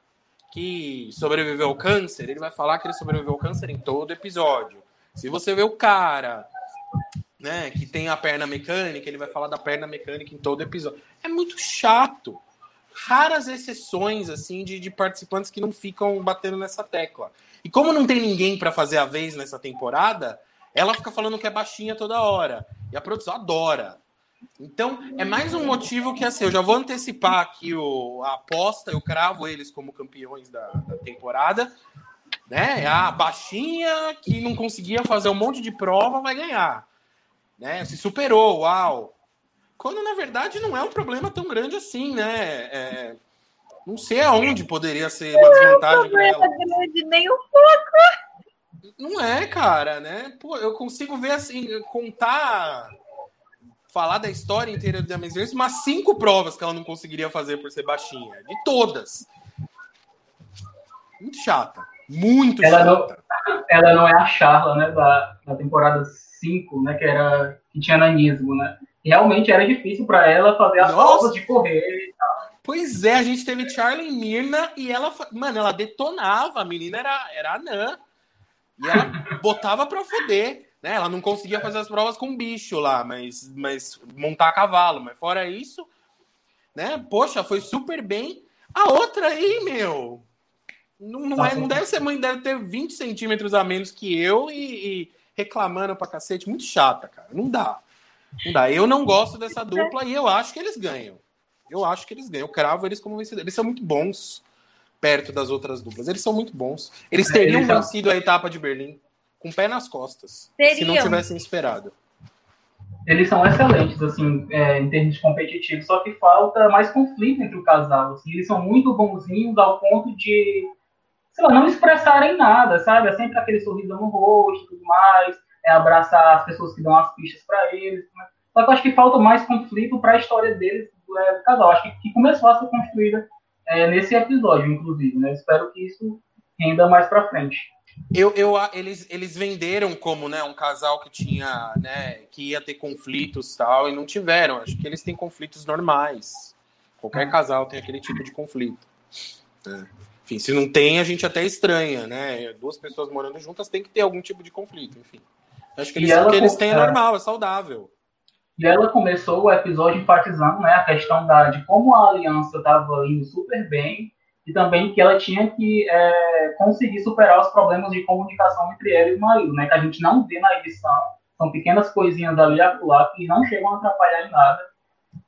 que sobreviveu ao câncer, ele vai falar que ele sobreviveu ao câncer em todo episódio. Se você vê o cara, né, que tem a perna mecânica, ele vai falar da perna mecânica em todo episódio. É muito chato raras exceções assim de, de, participantes que não ficam batendo nessa tecla. E como não tem ninguém para fazer a vez nessa temporada, ela fica falando que é baixinha toda hora. E a produção adora. Então, é mais um motivo que assim, eu já vou antecipar aqui o, a aposta, eu cravo eles como campeões da, da temporada. Né? A baixinha que não conseguia fazer um monte de prova vai ganhar. Né? Se superou, uau. Quando na verdade não é um problema tão grande assim, né? É, não sei aonde poderia ser uma desvantagem para ela. Grande, nem um pouco. Não é, cara, né? Pô, eu consigo ver assim, contar, falar da história inteira de Amazing mas cinco provas que ela não conseguiria fazer por ser baixinha. De todas. Muito chata. Muito ela chata. Não, ela não é a Charla, né? Da, da temporada 5, né? Que era que tinha nanismo, né? Realmente era difícil para ela fazer as Nossa. provas de correr e tal. Pois é, a gente teve Charlie Mirna e ela, mano, ela detonava, a menina era, era anã. E ela botava pra foder. Né? Ela não conseguia fazer as provas com bicho lá, mas, mas montar cavalo. Mas fora isso, né? Poxa, foi super bem. A outra aí, meu, não, não, é, não deve ser mãe, deve ter 20 centímetros a menos que eu e, e reclamando pra cacete. Muito chata, cara. Não dá. Não dá. Eu não gosto dessa dupla e eu acho que eles ganham. Eu acho que eles ganham. Eu cravo eles como vencedores. Eles são muito bons perto das outras duplas. Eles são muito bons. Eles teriam eles vencido a etapa de Berlim com o pé nas costas. Teriam. Se não tivessem esperado. Eles são excelentes, assim, é, em termos competitivos, só que falta mais conflito entre o casal. Assim, eles são muito bonzinhos ao ponto de, sei lá, não expressarem nada, sabe? É sempre aquele sorriso no rosto e tudo mais é abraçar as pessoas que dão as pistas para eles. Né? Só que eu acho que falta mais conflito para a história deles, do, é, do casal. Acho que, que, começou a ser construída é, nesse episódio, inclusive. Né? Espero que isso renda mais para frente. Eu, eu, eles, eles venderam como né, um casal que tinha, né, que ia ter conflitos tal, e não tiveram. Acho que eles têm conflitos normais. Qualquer casal tem aquele tipo de conflito. É. Enfim, se não tem, a gente até estranha, né? Duas pessoas morando juntas tem que ter algum tipo de conflito, enfim. Acho que eles, o que eles têm é normal, é saudável. E ela começou o episódio enfatizando né, a questão da, de como a aliança estava indo super bem e também que ela tinha que é, conseguir superar os problemas de comunicação entre ela e o marido, né, que a gente não vê na edição. São pequenas coisinhas ali a pular que não chegam a atrapalhar em nada,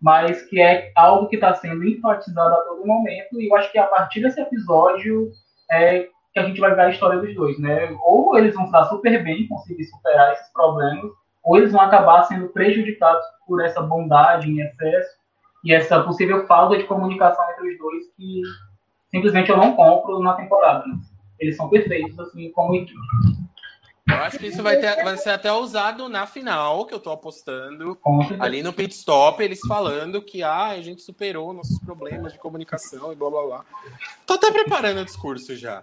mas que é algo que está sendo enfatizado a todo momento, e eu acho que a partir desse episódio é que a gente vai ver a história dos dois, né? Ou eles vão estar super bem, conseguir superar esses problemas, ou eles vão acabar sendo prejudicados por essa bondade em excesso e essa possível falta de comunicação entre os dois que simplesmente eu não compro na temporada. Eles são perfeitos, assim, como equipe. Eu acho que isso vai, ter, vai ser até usado na final, que eu tô apostando. Ali no pit stop, eles falando que ah, a gente superou nossos problemas de comunicação e blá blá blá. Tô até preparando o discurso já.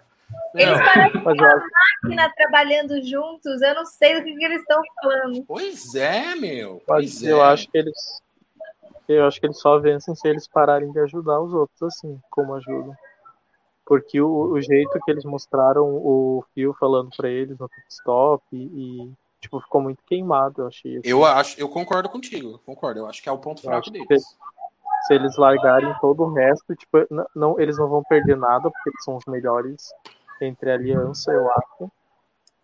Eles parecem uma máquina trabalhando juntos, eu não sei do que, que eles estão falando. Pois é, meu. Pois Mas é. eu acho que eles. Eu acho que eles só vencem se eles pararem de ajudar os outros, assim, como ajudam. Porque o, o jeito que eles mostraram o Phil falando para eles no stop e, e, tipo, ficou muito queimado, eu achei. Assim. Eu acho, eu concordo contigo, concordo. Eu acho que é o ponto fraco deles. se eles largarem todo o resto, tipo, não, eles não vão perder nada, porque eles são os melhores entre a aliança, eu acho.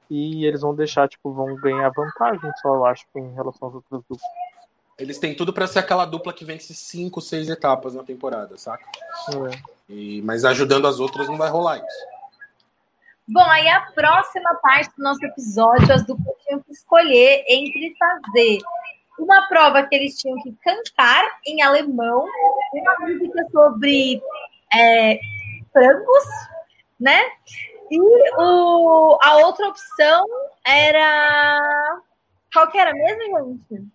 E eles vão deixar, tipo, vão ganhar vantagem só, eu acho, em relação às outras duplas. Eles têm tudo para ser aquela dupla que vence cinco, seis etapas na temporada, saca? É. E, mas ajudando as outras não vai rolar isso. Bom, aí a próxima parte do nosso episódio, as duplas tinham que escolher entre fazer uma prova que eles tinham que cantar em alemão, uma música sobre é, frangos, né? E o, a outra opção era. Qual que era mesmo, gente?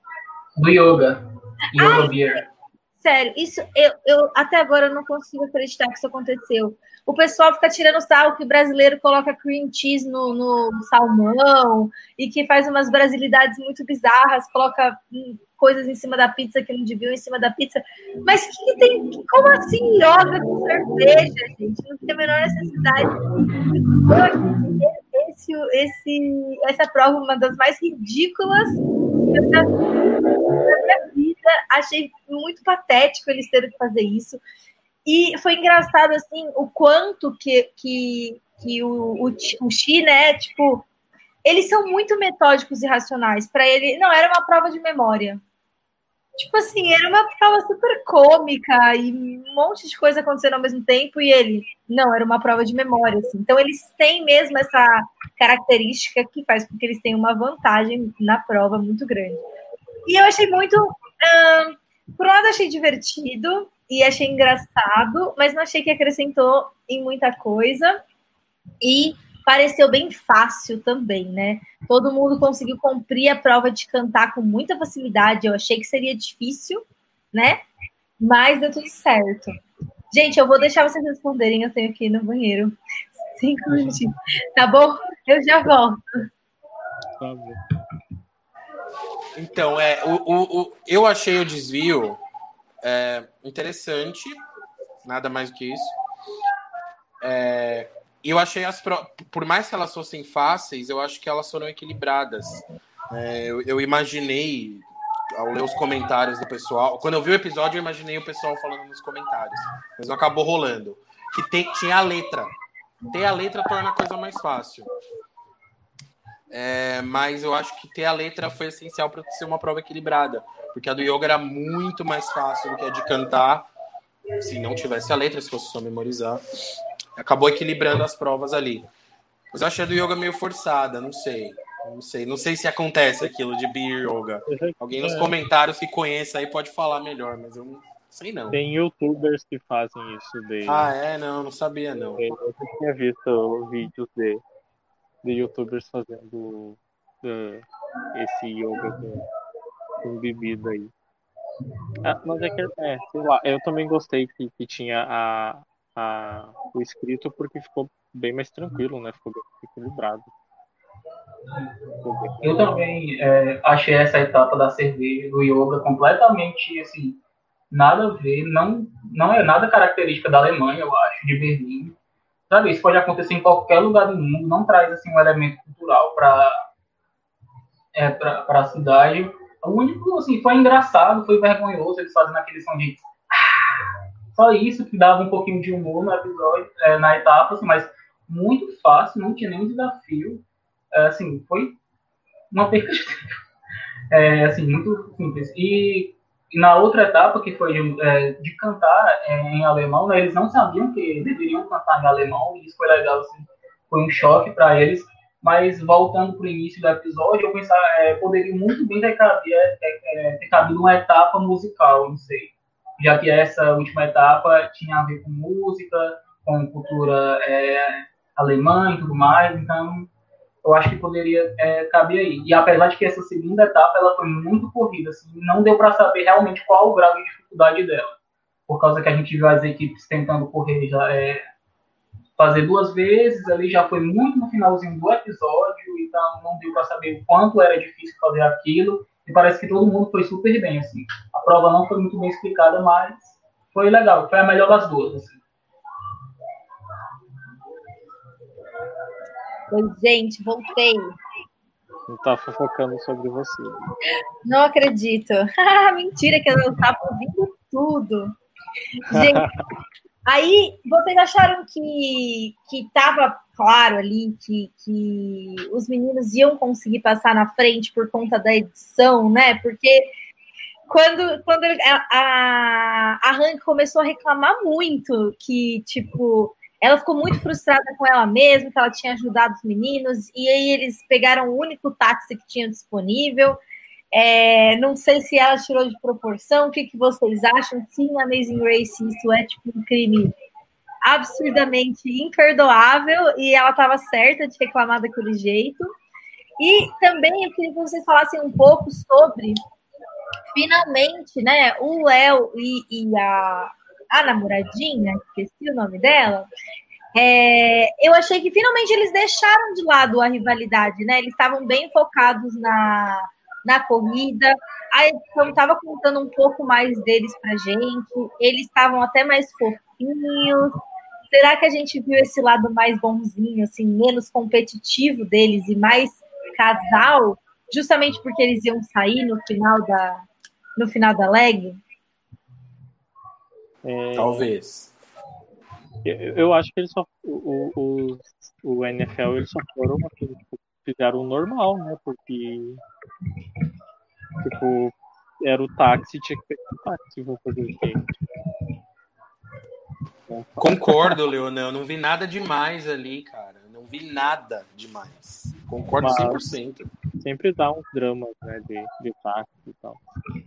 Do yoga. Yoga beer. Sério, isso eu, eu até agora eu não consigo acreditar que isso aconteceu. O pessoal fica tirando sal que o brasileiro coloca cream cheese no, no salmão e que faz umas brasilidades muito bizarras, coloca hum, coisas em cima da pizza que não deviam em cima da pizza. Mas que tem. Como assim yoga com cerveja, gente? Não tem a menor necessidade. Esse, esse, essa prova é uma das mais ridículas achei muito patético eles terem que fazer isso. E foi engraçado, assim, o quanto que, que, que o, o, o Xi, né, tipo, eles são muito metódicos e racionais. Para ele, não, era uma prova de memória. Tipo assim, era uma prova super cômica e um monte de coisa acontecendo ao mesmo tempo, e ele, não, era uma prova de memória. Assim. Então, eles têm mesmo essa característica que faz com que eles tenham uma vantagem na prova muito grande. E eu achei muito por um lado, achei divertido e achei engraçado, mas não achei que acrescentou em muita coisa. E pareceu bem fácil também, né? Todo mundo conseguiu cumprir a prova de cantar com muita facilidade. Eu achei que seria difícil, né? Mas deu tudo certo. Gente, eu vou deixar vocês responderem. Eu tenho ir no banheiro. Cinco minutinhos. Tá bom? Eu já volto. Tá bom. Então, é, o, o, o, eu achei o desvio é, interessante, nada mais do que isso. É, eu achei as pro... por mais que elas fossem fáceis, eu acho que elas foram equilibradas. É, eu, eu, imaginei ao ler os comentários do pessoal, quando eu vi o episódio, eu imaginei o pessoal falando nos comentários, mas não acabou rolando. Que tem, tinha a letra. Ter a letra torna a coisa mais fácil. É, mas eu acho que ter a letra foi essencial para ser uma prova equilibrada, porque a do yoga era muito mais fácil do que a de cantar, se não tivesse a letra, se fosse só memorizar. Acabou equilibrando as provas ali. Mas eu achei a do yoga meio forçada, não sei. Não sei, não sei se acontece aquilo de beer yoga. Alguém nos é. comentários que conheça aí pode falar melhor, mas eu não sei não. Tem youtubers que fazem isso dele. Ah, é? Não, não sabia não. Eu tinha visto vídeos dele de youtubers fazendo uh, esse yoga com, com bebida aí. Ah, mas é que, é, sei lá, eu também gostei que, que tinha a, a, o escrito porque ficou bem mais tranquilo, né? Ficou bem equilibrado. Eu também é, achei essa etapa da cerveja, do yoga, completamente assim, nada a ver, não, não é nada característica da Alemanha, eu acho, de Berlim. Sabe, isso pode acontecer em qualquer lugar do mundo, não traz assim um elemento cultural para é, para a cidade. O único, assim, foi engraçado, foi vergonhoso eles fazendo aquele som de ah! só isso que dava um pouquinho de humor no episódio, é, na etapa, assim, mas muito fácil, não tinha nenhum desafio. É, assim, foi uma perca de tempo. É, assim, muito simples. E, e na outra etapa, que foi de, é, de cantar é, em alemão, né, eles não sabiam que deveriam cantar em alemão, e isso foi legal, assim, foi um choque para eles. Mas voltando para o início do episódio, eu pensava, é, poderia muito bem ter cabido, é, é, ter cabido uma etapa musical, não sei. Já que essa última etapa tinha a ver com música, com cultura é, alemã e tudo mais, então eu acho que poderia é, caber aí. E apesar de que essa segunda etapa ela foi muito corrida, assim, não deu para saber realmente qual o grau de dificuldade dela, por causa que a gente viu as equipes tentando correr já é, fazer duas vezes, ali já foi muito no finalzinho do episódio, então não deu para saber o quanto era difícil fazer aquilo. E parece que todo mundo foi super bem, assim. A prova não foi muito bem explicada, mas foi legal, foi a melhor das duas, assim. Oi, gente, voltei. Não tá fofocando sobre você. Não acredito. Mentira que eu tava ouvindo tudo. Gente, aí vocês acharam que que tava claro ali que, que os meninos iam conseguir passar na frente por conta da edição, né? Porque quando, quando a, a, a Hank começou a reclamar muito que, tipo, ela ficou muito frustrada com ela mesma, que ela tinha ajudado os meninos, e aí eles pegaram o único táxi que tinham disponível. É, não sei se ela tirou de proporção, o que, que vocês acham? Sim, na Amazing Race isso é tipo um crime absurdamente imperdoável, e ela estava certa de reclamar daquele jeito. E também eu queria que vocês falassem um pouco sobre, finalmente, né, o Léo e, e a, a namoradinha, esqueci o nome dela, é, eu achei que finalmente eles deixaram de lado a rivalidade, né? Eles estavam bem focados na, na corrida. A edição estava contando um pouco mais deles pra gente. Eles estavam até mais fofinhos. Será que a gente viu esse lado mais bonzinho, assim, menos competitivo deles e mais casal, justamente porque eles iam sair no final da no final da leg? É, Talvez. Eu, eu, acho que eles só. O, o, o NFL eles só foram aquilo, tipo, fizeram o normal, né? Porque. Tipo, era o táxi, tinha que pegar o táxi, vou fazer o quê? Concordo, Leonel. Não vi nada demais ali, cara. Não vi nada demais. Concordo Mas 100%. Sempre dá uns dramas, né, de, de táxi e tal.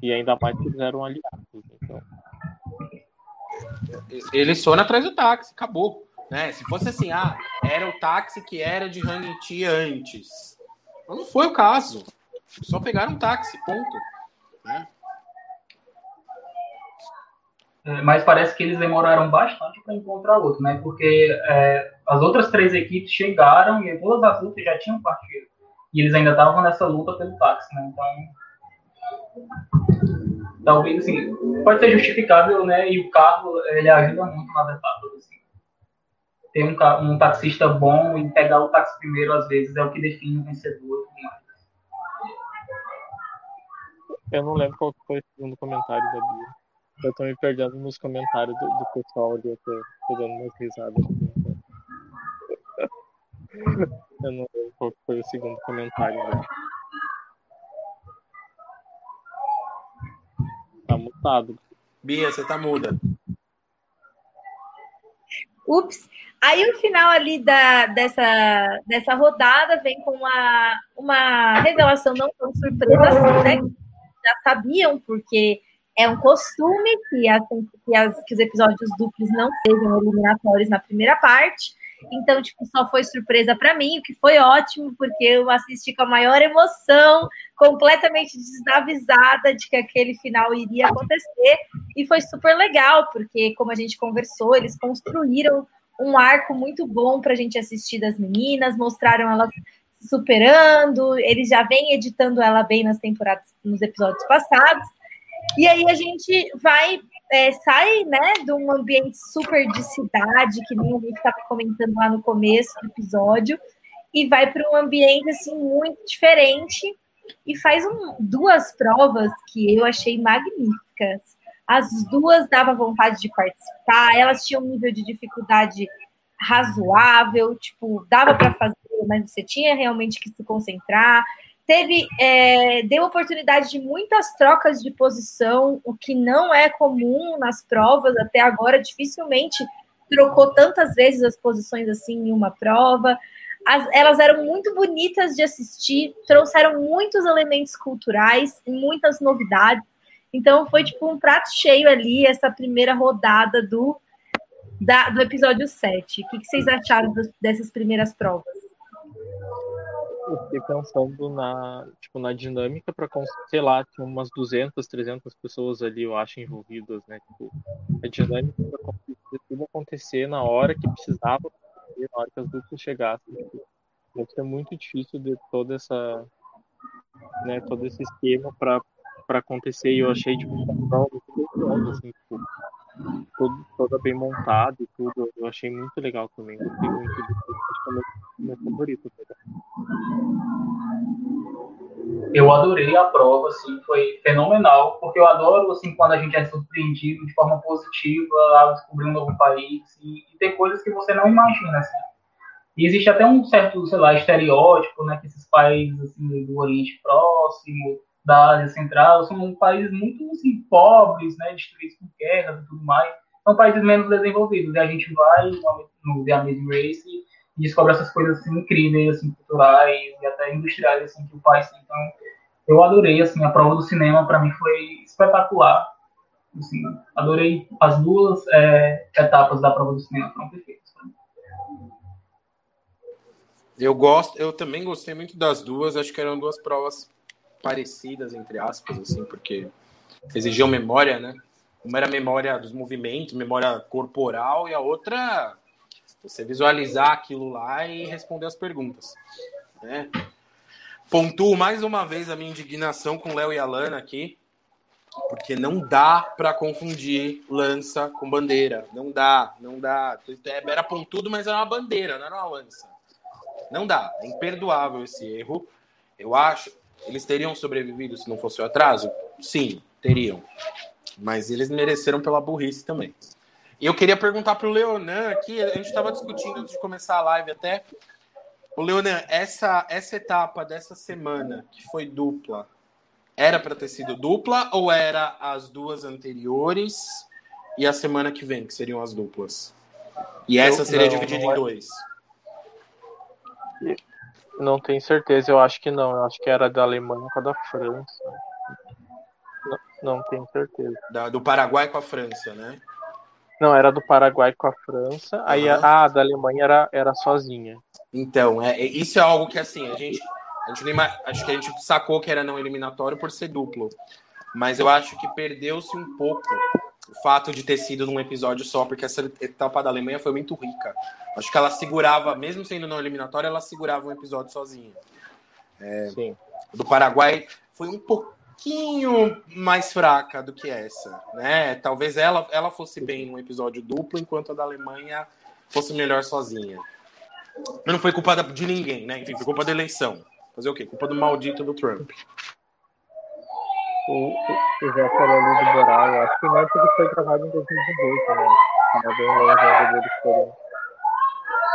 E ainda mais que eles eram aliados, então. Eles foram atrás do táxi, acabou. Né? Se fosse assim, ah, era o táxi que era de Hang antes. Não foi o caso. Só pegaram um táxi, ponto. Né? É, mas parece que eles demoraram bastante para encontrar outro, né? Porque é, as outras três equipes chegaram e todas as lutas já tinham partido. E eles ainda estavam nessa luta pelo táxi, né? Então talvez assim, pode ser justificável, né? E o carro ele ajuda muito nas etapas. Assim. Ter um, um taxista bom e pegar o táxi primeiro, às vezes, é o que define o vencedor. Eu não lembro qual foi o segundo comentário da Bia. Eu tô me perdendo nos comentários do, do pessoal ali, eu tô, tô dando umas risadas. Eu não lembro qual foi o segundo comentário dela. Tá mutado. Bia, você tá muda. Ups. Aí o final ali da, dessa, dessa rodada vem com uma, uma revelação não tão surpresa assim, né? Já sabiam, porque é um costume que, as, que, as, que os episódios duplos não sejam eliminatórios na primeira parte. Então, tipo, só foi surpresa para mim, o que foi ótimo, porque eu assisti com a maior emoção, completamente desavisada de que aquele final iria acontecer. E foi super legal, porque, como a gente conversou, eles construíram um arco muito bom para a gente assistir das meninas, mostraram elas superando, eles já vêm editando ela bem nas temporadas, nos episódios passados. E aí a gente vai é, sai né, de um ambiente super de cidade, que nem a gente estava comentando lá no começo do episódio, e vai para um ambiente assim muito diferente e faz um, duas provas que eu achei magníficas. As duas dava vontade de participar, elas tinham um nível de dificuldade razoável, tipo, dava para fazer, mas você tinha realmente que se concentrar. Teve é, deu oportunidade de muitas trocas de posição, o que não é comum nas provas até agora. Dificilmente trocou tantas vezes as posições assim em uma prova. As, elas eram muito bonitas de assistir, trouxeram muitos elementos culturais, muitas novidades. Então foi tipo um prato cheio ali essa primeira rodada do, da, do episódio 7. O que, que vocês acharam dessas primeiras provas? Eu fiquei pensando na, tipo, na dinâmica para, sei lá, tinha umas 200, 300 pessoas ali, eu acho, envolvidas, né? Tipo, a dinâmica para tudo acontecer na hora que precisava, na hora que as duplas chegassem. Tipo, deve ser muito difícil de toda essa, né, todo esse esquema para para acontecer e eu achei tipo muito assim, tipo, todo, toda bem montada e tudo. Eu achei muito legal também. Gostei muito que é meu, favorito. Eu adorei a prova, assim, foi fenomenal, porque eu adoro, assim, quando a gente é surpreendido de forma positiva ao descobrir um novo país e, e ter coisas que você não imagina, assim. E existe até um certo, sei lá, estereótipo, né, que esses países, assim, do Oriente Próximo, da Ásia Central, são países muito, assim, pobres, né, destruídos por guerras e tudo mais. São países menos desenvolvidos. E a gente vai no, The Amazing Race e descobre essas coisas assim, incríveis, assim, culturais e até industriais assim, que o país tem. Então, eu adorei, assim, a prova do cinema para mim foi espetacular. Assim, adorei as duas é, etapas da prova do cinema, foram perfeitas. Eu gosto, eu também gostei muito das duas, acho que eram duas provas parecidas, entre aspas, assim, porque exigiam memória, né? Uma era memória dos movimentos, memória corporal, e a outra você visualizar aquilo lá e responder as perguntas. Né? Pontuo mais uma vez a minha indignação com Léo e a Lana aqui, porque não dá para confundir lança com bandeira. Não dá, não dá. Era pontudo, mas era uma bandeira, não era uma lança. Não dá. É imperdoável esse erro. Eu acho. Eles teriam sobrevivido se não fosse o atraso? Sim, teriam. Mas eles mereceram pela burrice também. E eu queria perguntar para o Leonan aqui, a gente estava discutindo antes de começar a live até. O Leonan, essa, essa etapa dessa semana, que foi dupla, era para ter sido dupla ou era as duas anteriores e a semana que vem, que seriam as duplas? E essa seria não, dividida não é... em dois? Não tenho certeza, eu acho que não. Eu acho que era da Alemanha com a da França. Não, não tenho certeza. Da, do Paraguai com a França, né? Não, era do Paraguai com a França. Aí a, a da Alemanha era, era sozinha. Então, é, é, isso é algo que assim, a gente, a gente nem, acho que a gente sacou que era não eliminatório por ser duplo. Mas eu acho que perdeu-se um pouco o fato de ter sido num episódio só, porque essa etapa da Alemanha foi muito rica. Acho que ela segurava, mesmo sendo não eliminatória, ela segurava um episódio sozinha. É, Sim. Do Paraguai foi um pouquinho mais fraca do que essa, né? Talvez ela, ela fosse bem num episódio duplo, enquanto a da Alemanha fosse melhor sozinha. Mas não foi culpa de ninguém, né? Enfim, foi culpa da eleição. Fazer o quê? Culpa do maldito do Trump. O, o Zé falou ali do Borá, eu acho que não é porque foi gravado em 2018, né? Tá bem longe deles terem,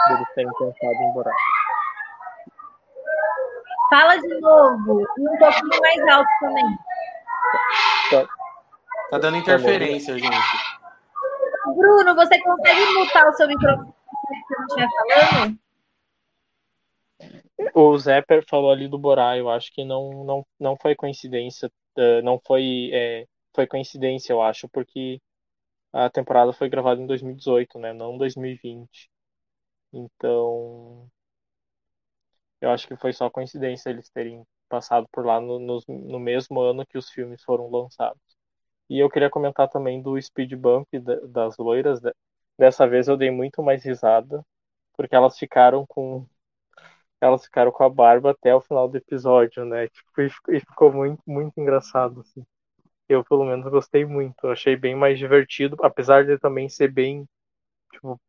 deles terem pensado em Borá. Fala de novo, e um pouquinho mais alto também. Tá, tá dando interferência, gente. Bruno, você consegue mutar o seu microfone que você não estiver falando? O Zepper falou ali do Borá, eu acho que não, não, não foi coincidência, eh, não foi, é, foi coincidência, eu acho, porque a temporada foi gravada em 2018, né, não 2020. Então, eu acho que foi só coincidência eles terem passado por lá no, no, no mesmo ano que os filmes foram lançados. E eu queria comentar também do speed bump das loiras. Dessa vez eu dei muito mais risada, porque elas ficaram com elas ficaram com a barba até o final do episódio, né? Tipo, e ficou muito, muito engraçado, assim. Eu, pelo menos, gostei muito. Achei bem mais divertido, apesar de também ser bem, tipo,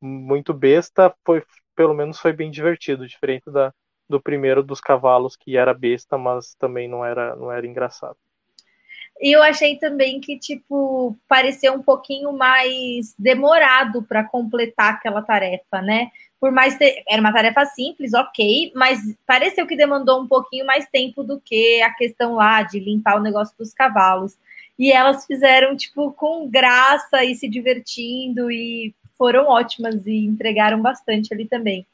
muito besta, foi, pelo menos foi bem divertido, diferente da, do primeiro dos cavalos que era besta, mas também não era não era engraçado. E eu achei também que tipo pareceu um pouquinho mais demorado para completar aquela tarefa, né? Por mais era uma tarefa simples, ok, mas pareceu que demandou um pouquinho mais tempo do que a questão lá de limpar o negócio dos cavalos. E elas fizeram, tipo, com graça e se divertindo e foram ótimas e entregaram bastante ali também.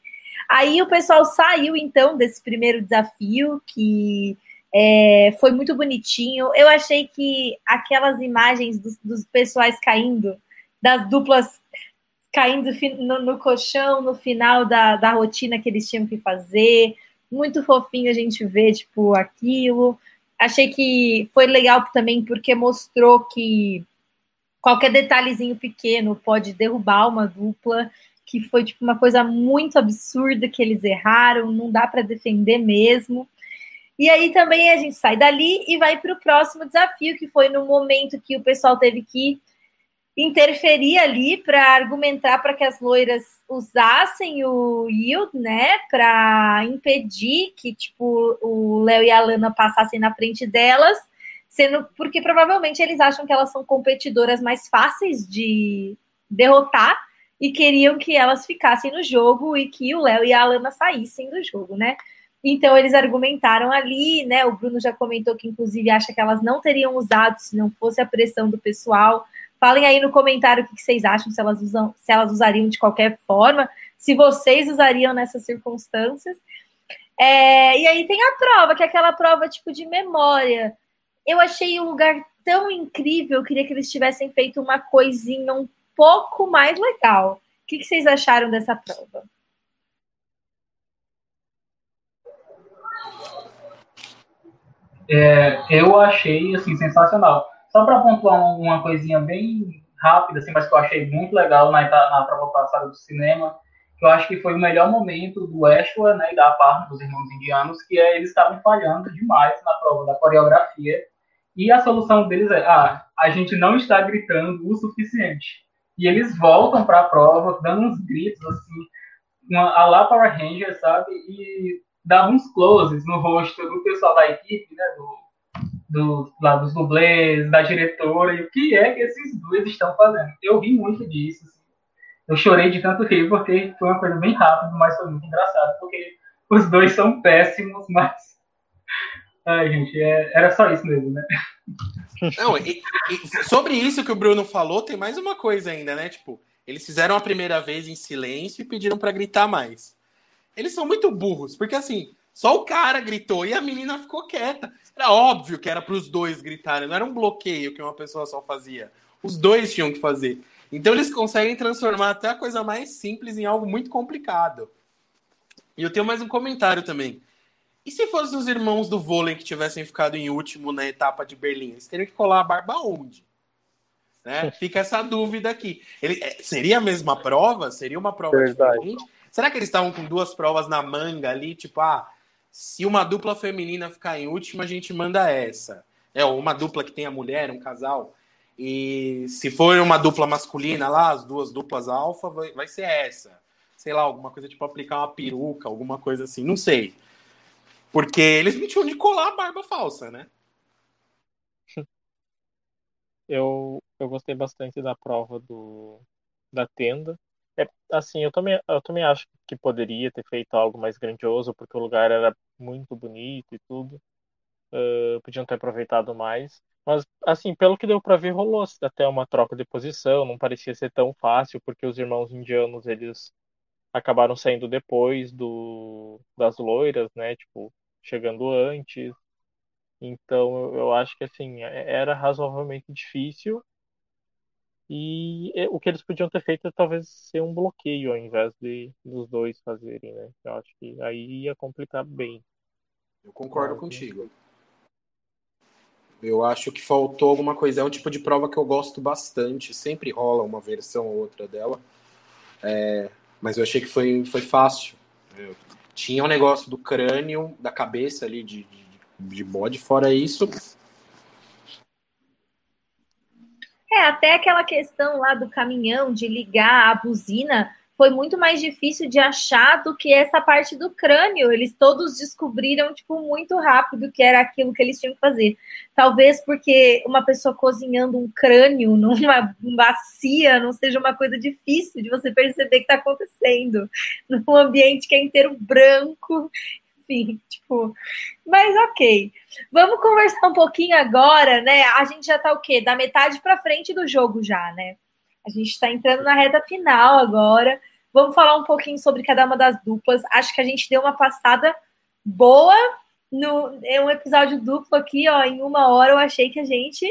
Aí o pessoal saiu, então, desse primeiro desafio, que é, foi muito bonitinho. Eu achei que aquelas imagens dos, dos pessoais caindo, das duplas caindo no, no colchão no final da, da rotina que eles tinham que fazer. Muito fofinho a gente ver, tipo, aquilo. Achei que foi legal também porque mostrou que qualquer detalhezinho pequeno pode derrubar uma dupla, que foi tipo uma coisa muito absurda que eles erraram, não dá para defender mesmo. E aí também a gente sai dali e vai para o próximo desafio, que foi no momento que o pessoal teve que interferir ali para argumentar para que as loiras usassem o yield, né, para impedir que tipo o Léo e a Lana passassem na frente delas, sendo porque provavelmente eles acham que elas são competidoras mais fáceis de derrotar e queriam que elas ficassem no jogo e que o Léo e a Alana saíssem do jogo, né? Então eles argumentaram ali, né? O Bruno já comentou que inclusive acha que elas não teriam usado se não fosse a pressão do pessoal. Falem aí no comentário o que vocês acham, se elas usam, se elas usariam de qualquer forma, se vocês usariam nessas circunstâncias. É, e aí tem a prova, que é aquela prova tipo de memória. Eu achei o lugar tão incrível, eu queria que eles tivessem feito uma coisinha um pouco mais legal. O que, vocês acharam dessa prova? É, eu achei assim sensacional. Só para pontuar uma coisinha bem rápida, assim, mas que eu achei muito legal na, na prova passada do cinema, que eu acho que foi o melhor momento do Ashwa né, e da parte dos irmãos indianos, que é eles estavam falhando demais na prova da coreografia. E a solução deles é: ah, a gente não está gritando o suficiente. E eles voltam para a prova, dando uns gritos assim, uma, a lá Power Ranger, sabe? E davam uns closes no rosto do pessoal da equipe, né? Do, do, lá dos dublês, da diretora, e o que é que esses dois estão fazendo. Eu ri muito disso. Assim. Eu chorei de tanto rir, porque foi uma coisa bem rápida, mas foi muito engraçado, porque os dois são péssimos, mas. Ai, gente, é, era só isso mesmo, né? Não, e, e sobre isso que o Bruno falou, tem mais uma coisa ainda, né? Tipo, eles fizeram a primeira vez em silêncio e pediram para gritar mais. Eles são muito burros, porque assim, só o cara gritou e a menina ficou quieta. Era óbvio que era para os dois gritarem, não era um bloqueio que uma pessoa só fazia. Os dois tinham que fazer. Então eles conseguem transformar até a coisa mais simples em algo muito complicado. E eu tenho mais um comentário também. E se fossem os irmãos do vôlei que tivessem ficado em último na etapa de Berlim? Eles teriam que colar a barba onde? Né? Fica essa dúvida aqui. Ele, é, seria a mesma prova? Seria uma prova Verdade. diferente? Será que eles estavam com duas provas na manga ali? Tipo, ah, se uma dupla feminina ficar em último, a gente manda essa. É, uma dupla que tem a mulher, um casal. E se for uma dupla masculina lá, as duas duplas alfa, vai, vai ser essa. Sei lá, alguma coisa tipo aplicar uma peruca, alguma coisa assim, não sei. Porque eles me tinham de colar a barba falsa, né? Eu, eu gostei bastante da prova do, da tenda. É, assim, eu também, eu também acho que poderia ter feito algo mais grandioso, porque o lugar era muito bonito e tudo. Uh, podiam ter aproveitado mais. Mas, assim, pelo que deu para ver, rolou até uma troca de posição. Não parecia ser tão fácil, porque os irmãos indianos, eles acabaram saindo depois do das loiras, né? Tipo, chegando antes. Então, eu acho que assim, é, era razoavelmente difícil. E é, o que eles podiam ter feito é talvez ser um bloqueio ao invés de dos dois fazerem, né? Eu acho que aí ia complicar bem. Eu concordo Mas, contigo. Eu acho que faltou alguma coisa. É um tipo de prova que eu gosto bastante. Sempre rola uma versão ou outra dela. É, mas eu achei que foi, foi fácil. Eu tinha um negócio do crânio, da cabeça ali de, de, de bode, fora isso. É, até aquela questão lá do caminhão de ligar a buzina foi muito mais difícil de achar do que essa parte do crânio. Eles todos descobriram, tipo, muito rápido que era aquilo que eles tinham que fazer. Talvez porque uma pessoa cozinhando um crânio numa bacia não seja uma coisa difícil de você perceber que está acontecendo. Num ambiente que é inteiro branco. Enfim, tipo. Mas ok. Vamos conversar um pouquinho agora, né? A gente já tá o quê? Da metade para frente do jogo já, né? A gente está entrando na reta final agora. Vamos falar um pouquinho sobre cada uma das duplas. Acho que a gente deu uma passada boa no é um episódio duplo aqui, ó. Em uma hora eu achei que a gente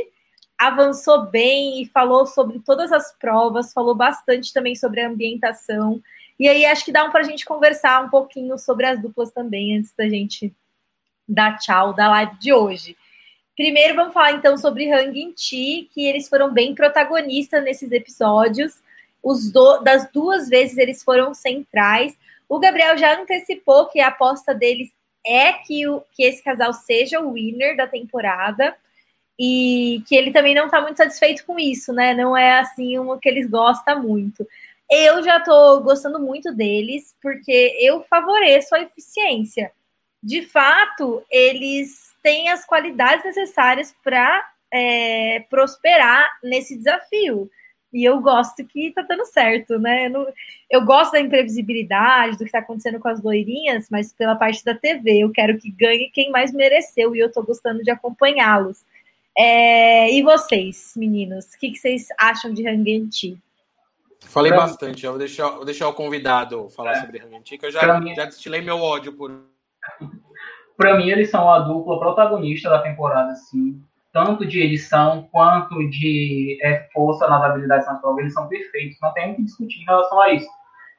avançou bem e falou sobre todas as provas, falou bastante também sobre a ambientação. E aí acho que dá um para a gente conversar um pouquinho sobre as duplas também antes da gente dar tchau da live de hoje. Primeiro, vamos falar então sobre Hang Chi, que eles foram bem protagonistas nesses episódios. Os do, das duas vezes eles foram centrais. O Gabriel já antecipou que a aposta deles é que, o, que esse casal seja o winner da temporada e que ele também não está muito satisfeito com isso, né? Não é assim o que eles gostam muito. Eu já estou gostando muito deles porque eu favoreço a eficiência. De fato, eles tem as qualidades necessárias para é, prosperar nesse desafio. E eu gosto que tá dando certo, né? Eu, gosto da imprevisibilidade, do que está acontecendo com as loirinhas, mas pela parte da TV, eu quero que ganhe quem mais mereceu e eu tô gostando de acompanhá-los. É, e vocês, meninos, o que, que, vocês acham de Ranguenti? Falei pra bastante, eu vou deixar, vou deixar o convidado falar é. sobre Ranguenti, que eu já, já destilei meu ódio por para mim, eles são a dupla protagonista da temporada, assim. Tanto de edição quanto de é, força nas habilidades nas provas, eles são perfeitos. Não tem o que discutir em relação a isso.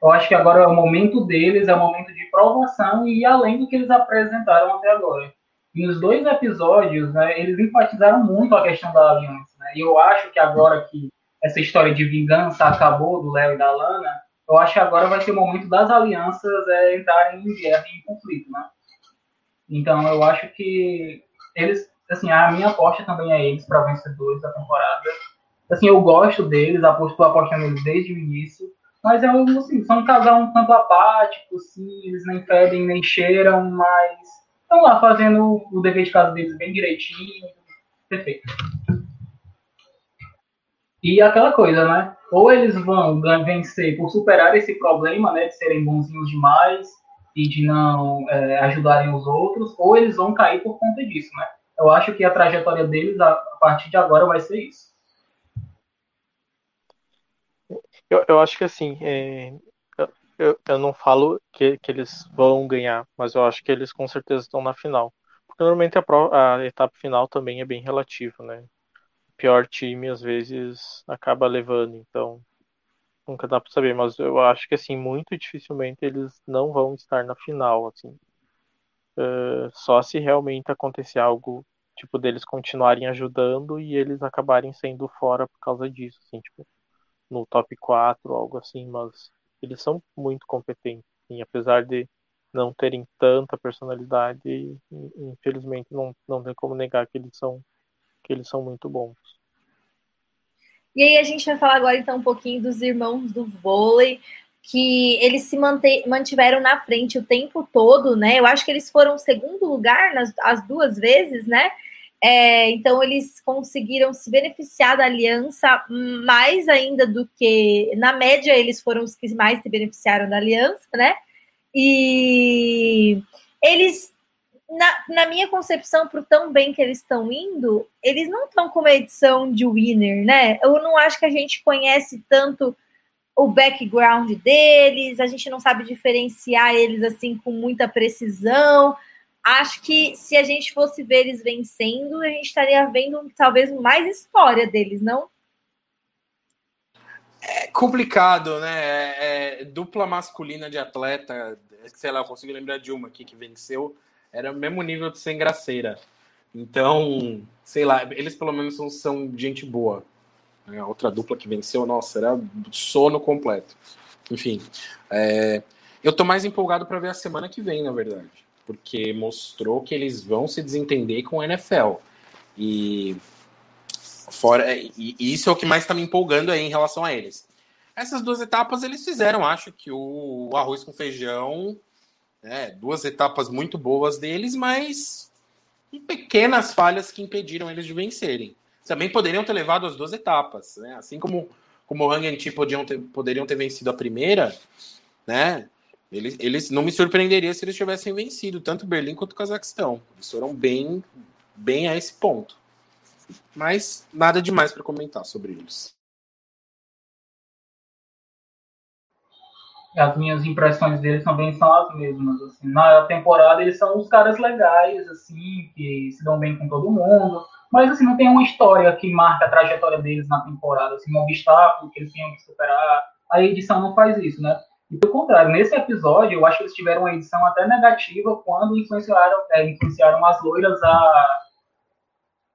Eu acho que agora é o momento deles, é o momento de provação e ir além do que eles apresentaram até agora. E nos dois episódios, né, eles enfatizaram muito a questão da aliança. Né? E eu acho que agora que essa história de vingança acabou do Léo e da Lana, eu acho que agora vai ser o momento das alianças é, entrarem em guerra e em conflito, né? Então eu acho que eles, assim, a minha aposta também é eles para vencedores da temporada. Assim, eu gosto deles, aposto apostando neles desde o início, mas é assim, são um casal um tanto apático, assim, eles nem fedem nem cheiram, mas estão lá fazendo o dever de casa deles bem direitinho, perfeito. E aquela coisa, né? Ou eles vão vencer por superar esse problema, né, de serem bonzinhos demais, e de não é, ajudarem os outros, ou eles vão cair por conta disso, né? Eu acho que a trajetória deles, a, partir de agora, vai ser isso. Eu, eu acho que assim, é, eu, eu não falo que, que eles vão ganhar, mas eu acho que eles com certeza estão na final. Porque normalmente a, a etapa final também é bem relativa, né? Pior time às vezes acaba levando, então nunca dá para saber, mas eu acho que assim, muito dificilmente eles não vão estar na final, assim. Uh, só se realmente acontecer algo, tipo, deles continuarem ajudando e eles acabarem saindo fora por causa disso, assim, tipo, no top 4, algo assim, mas eles são muito competentes, assim, apesar de não terem tanta personalidade, infelizmente não, não tem como negar que eles são que eles são muito bons. E aí a gente vai falar agora então um pouquinho dos irmãos do vôlei, que eles se mantiveram na frente o tempo todo, né? Eu acho que eles foram segundo lugar nas as duas vezes, né? É, então eles conseguiram se beneficiar da aliança mais ainda do que na média eles foram os que mais se beneficiaram da aliança, né? E eles na, na, minha concepção, por tão bem que eles estão indo, eles não estão com uma edição de winner, né? Eu não acho que a gente conhece tanto o background deles, a gente não sabe diferenciar eles assim com muita precisão. Acho que se a gente fosse ver eles vencendo, a gente estaria vendo talvez mais história deles, não? É complicado, né? É, é, dupla masculina de atleta, sei lá, eu consigo lembrar de uma aqui que venceu era o mesmo nível de sem graceira. Então, sei lá, eles pelo menos são, são gente boa. A outra dupla que venceu, nossa, era sono completo. Enfim, é, eu tô mais empolgado para ver a semana que vem, na verdade, porque mostrou que eles vão se desentender com o NFL. E fora e, e isso é o que mais está me empolgando aí em relação a eles. essas duas etapas eles fizeram, acho que o arroz com feijão, né, duas etapas muito boas deles, mas pequenas falhas que impediram eles de vencerem. Também poderiam ter levado as duas etapas, né? Assim como como o Hang Ti podiam ter, poderiam ter vencido a primeira, né? Eles, eles não me surpreenderia se eles tivessem vencido tanto Berlim quanto o Cazaquistão. Eles foram bem, bem a esse ponto. Mas nada demais para comentar sobre eles. As minhas impressões deles também são as mesmas. Assim. Na temporada eles são os caras legais, assim, que se dão bem com todo mundo. Mas assim, não tem uma história que marca a trajetória deles na temporada, assim, um obstáculo que eles tenham que superar. A edição não faz isso, né? E pelo contrário, nesse episódio, eu acho que eles tiveram uma edição até negativa quando influenciaram, é, influenciaram as loiras a,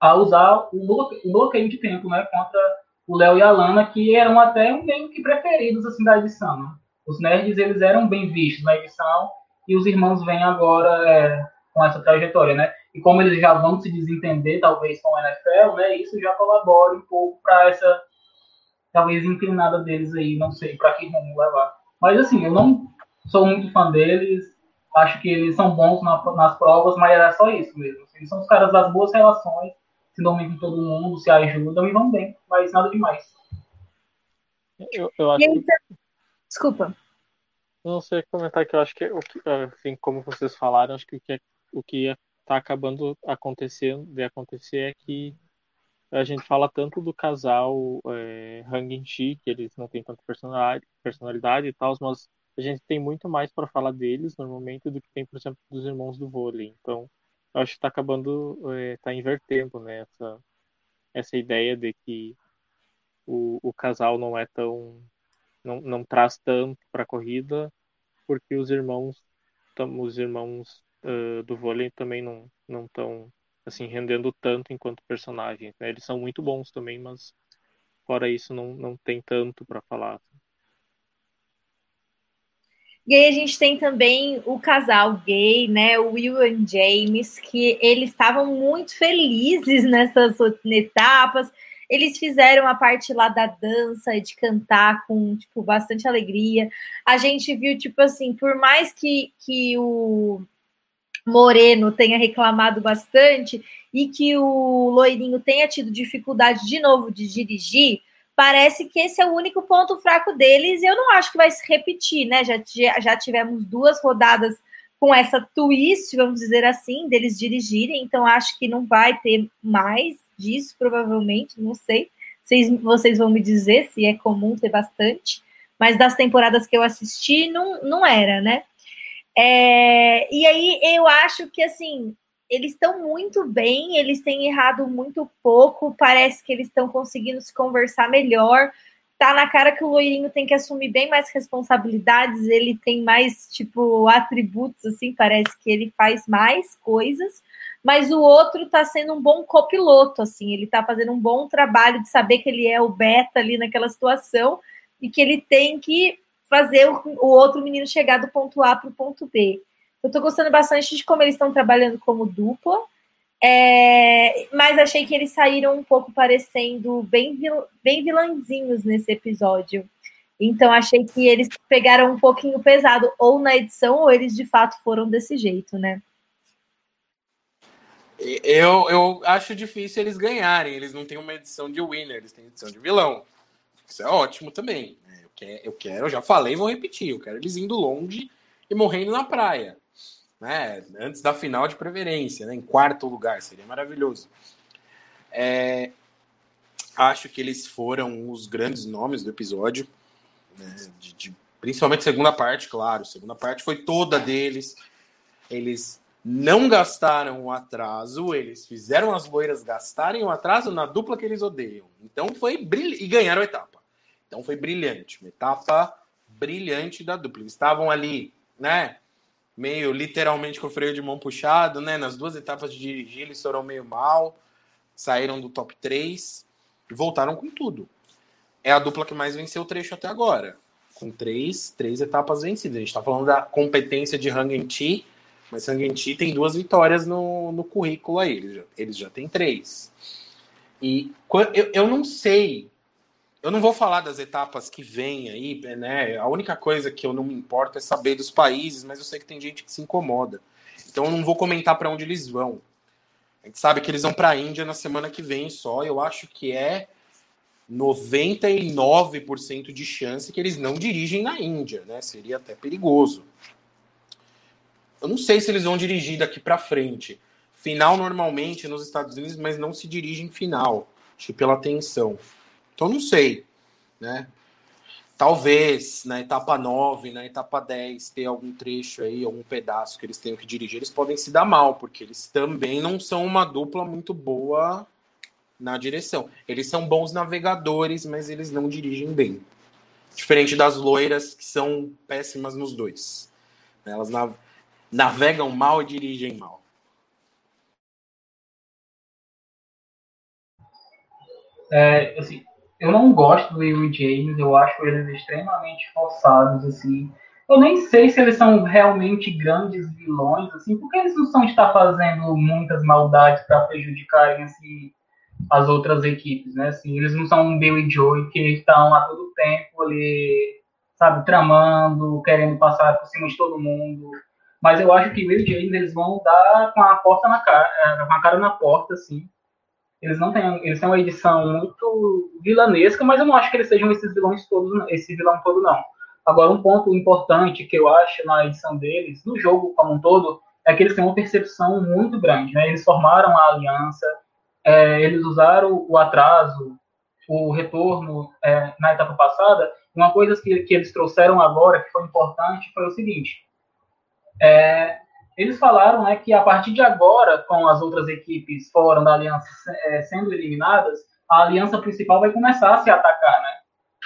a usar o, o bloqueio de tempo, né? Contra o Léo e a Lana, que eram até meio que preferidos assim, da edição. Né? Os nerds, eles eram bem vistos na edição, e os irmãos vêm agora é, com essa trajetória, né? E como eles já vão se desentender, talvez, com o NFL, né? Isso já colabora um pouco para essa, talvez, inclinada deles aí, não sei para que rumo levar. Mas assim, eu não sou muito fã deles, acho que eles são bons na, nas provas, mas era só isso mesmo. Assim, eles são os caras das boas relações, se dão bem com todo mundo, se ajudam e vão bem, mas nada demais. Eu, eu acho que... Desculpa. Não sei comentar que eu acho que, assim, como vocês falaram, acho que o que, é, o que está acabando acontecendo, de acontecer é que a gente fala tanto do casal é, Hang Chi, que eles não têm tanta personalidade, e tal, mas a gente tem muito mais para falar deles normalmente do que tem, por exemplo, dos irmãos do vôlei. Então, eu acho que está acabando, está é, invertendo né, essa, essa ideia de que o, o casal não é tão. Não, não traz tanto para a corrida, porque os irmãos, os irmãos uh, do vôlei também não estão assim, rendendo tanto enquanto personagens. Né? Eles são muito bons também, mas fora isso não, não tem tanto para falar. E aí a gente tem também o casal gay, né, o Will e James, que eles estavam muito felizes nessas etapas. Eles fizeram a parte lá da dança de cantar com, tipo, bastante alegria. A gente viu, tipo assim, por mais que, que o Moreno tenha reclamado bastante e que o Loirinho tenha tido dificuldade de novo de dirigir, parece que esse é o único ponto fraco deles e eu não acho que vai se repetir, né? Já, já tivemos duas rodadas com essa twist, vamos dizer assim, deles dirigirem, então acho que não vai ter mais disso, provavelmente, não sei. Vocês, vocês vão me dizer se é comum ter bastante, mas das temporadas que eu assisti, não, não era, né? É, e aí eu acho que assim eles estão muito bem, eles têm errado muito pouco, parece que eles estão conseguindo se conversar melhor. Tá na cara que o loirinho tem que assumir bem mais responsabilidades, ele tem mais, tipo, atributos, assim, parece que ele faz mais coisas, mas o outro tá sendo um bom copiloto, assim, ele tá fazendo um bom trabalho de saber que ele é o beta ali naquela situação e que ele tem que fazer o, o outro menino chegar do ponto A para o ponto B. Eu estou gostando bastante de como eles estão trabalhando como dupla, é, mas achei que eles saíram um pouco parecendo bem, vil, bem vilãzinhos nesse episódio. Então achei que eles pegaram um pouquinho pesado, ou na edição, ou eles de fato foram desse jeito, né? Eu, eu acho difícil eles ganharem. Eles não têm uma edição de winner, eles têm edição de vilão. Isso é ótimo também eu quero, eu já falei, vou repetir, eu quero eles indo longe e morrendo na praia, né? Antes da final de preferência, né? Em quarto lugar, seria maravilhoso. É, acho que eles foram os grandes nomes do episódio, né? de, de, principalmente segunda parte, claro. Segunda parte foi toda deles. Eles não gastaram o atraso, eles fizeram as loiras gastarem o atraso na dupla que eles odeiam. Então foi brilhante e ganharam a etapa. Então foi brilhante, uma etapa brilhante da dupla. Eles estavam ali, né? Meio literalmente com o freio de mão puxado, né? Nas duas etapas de dirigir, eles foram meio mal, saíram do top 3 e voltaram com tudo. É a dupla que mais venceu o trecho até agora, com três, três etapas vencidas. A gente está falando da competência de Hang Ti, mas Hang Ti tem duas vitórias no, no currículo aí, eles já, eles já têm três. E eu, eu não sei eu não vou falar das etapas que vêm aí, né? A única coisa que eu não me importo é saber dos países, mas eu sei que tem gente que se incomoda. Então eu não vou comentar para onde eles vão. A gente sabe que eles vão para a Índia na semana que vem só. Eu acho que é 99% de chance que eles não dirigem na Índia, né? Seria até perigoso. Eu não sei se eles vão dirigir daqui para frente. Final normalmente nos Estados Unidos, mas não se dirige em final, que pela tensão. Então não sei, né? Talvez na etapa 9, na etapa 10, ter algum trecho aí, algum pedaço que eles tenham que dirigir, eles podem se dar mal, porque eles também não são uma dupla muito boa na direção. Eles são bons navegadores, mas eles não dirigem bem. Diferente das loiras, que são péssimas nos dois. Elas navegam mal e dirigem mal. É, assim, eu não gosto do Will James, eu acho eles extremamente forçados, assim. Eu nem sei se eles são realmente grandes vilões, assim, porque eles não são estar fazendo muitas maldades para prejudicarem assim, as outras equipes, né? Assim, eles não são um Bill e Joey que estão a todo tempo ali, sabe, tramando, querendo passar por cima de todo mundo. Mas eu acho que Will James eles vão dar com a porta na cara, é, com a cara na porta, assim. Eles não têm, eles têm uma edição muito vilanesca, mas eu não acho que eles sejam esses vilões todos, esse vilão todo não. Agora um ponto importante que eu acho na edição deles, no jogo como um todo, é que eles têm uma percepção muito grande, né? Eles formaram a aliança, é, eles usaram o atraso, o retorno é, na etapa passada. Uma coisa que, que eles trouxeram agora que foi importante foi o seguinte: é, eles falaram né, que a partir de agora, com as outras equipes fora da aliança é, sendo eliminadas, a aliança principal vai começar a se atacar, né?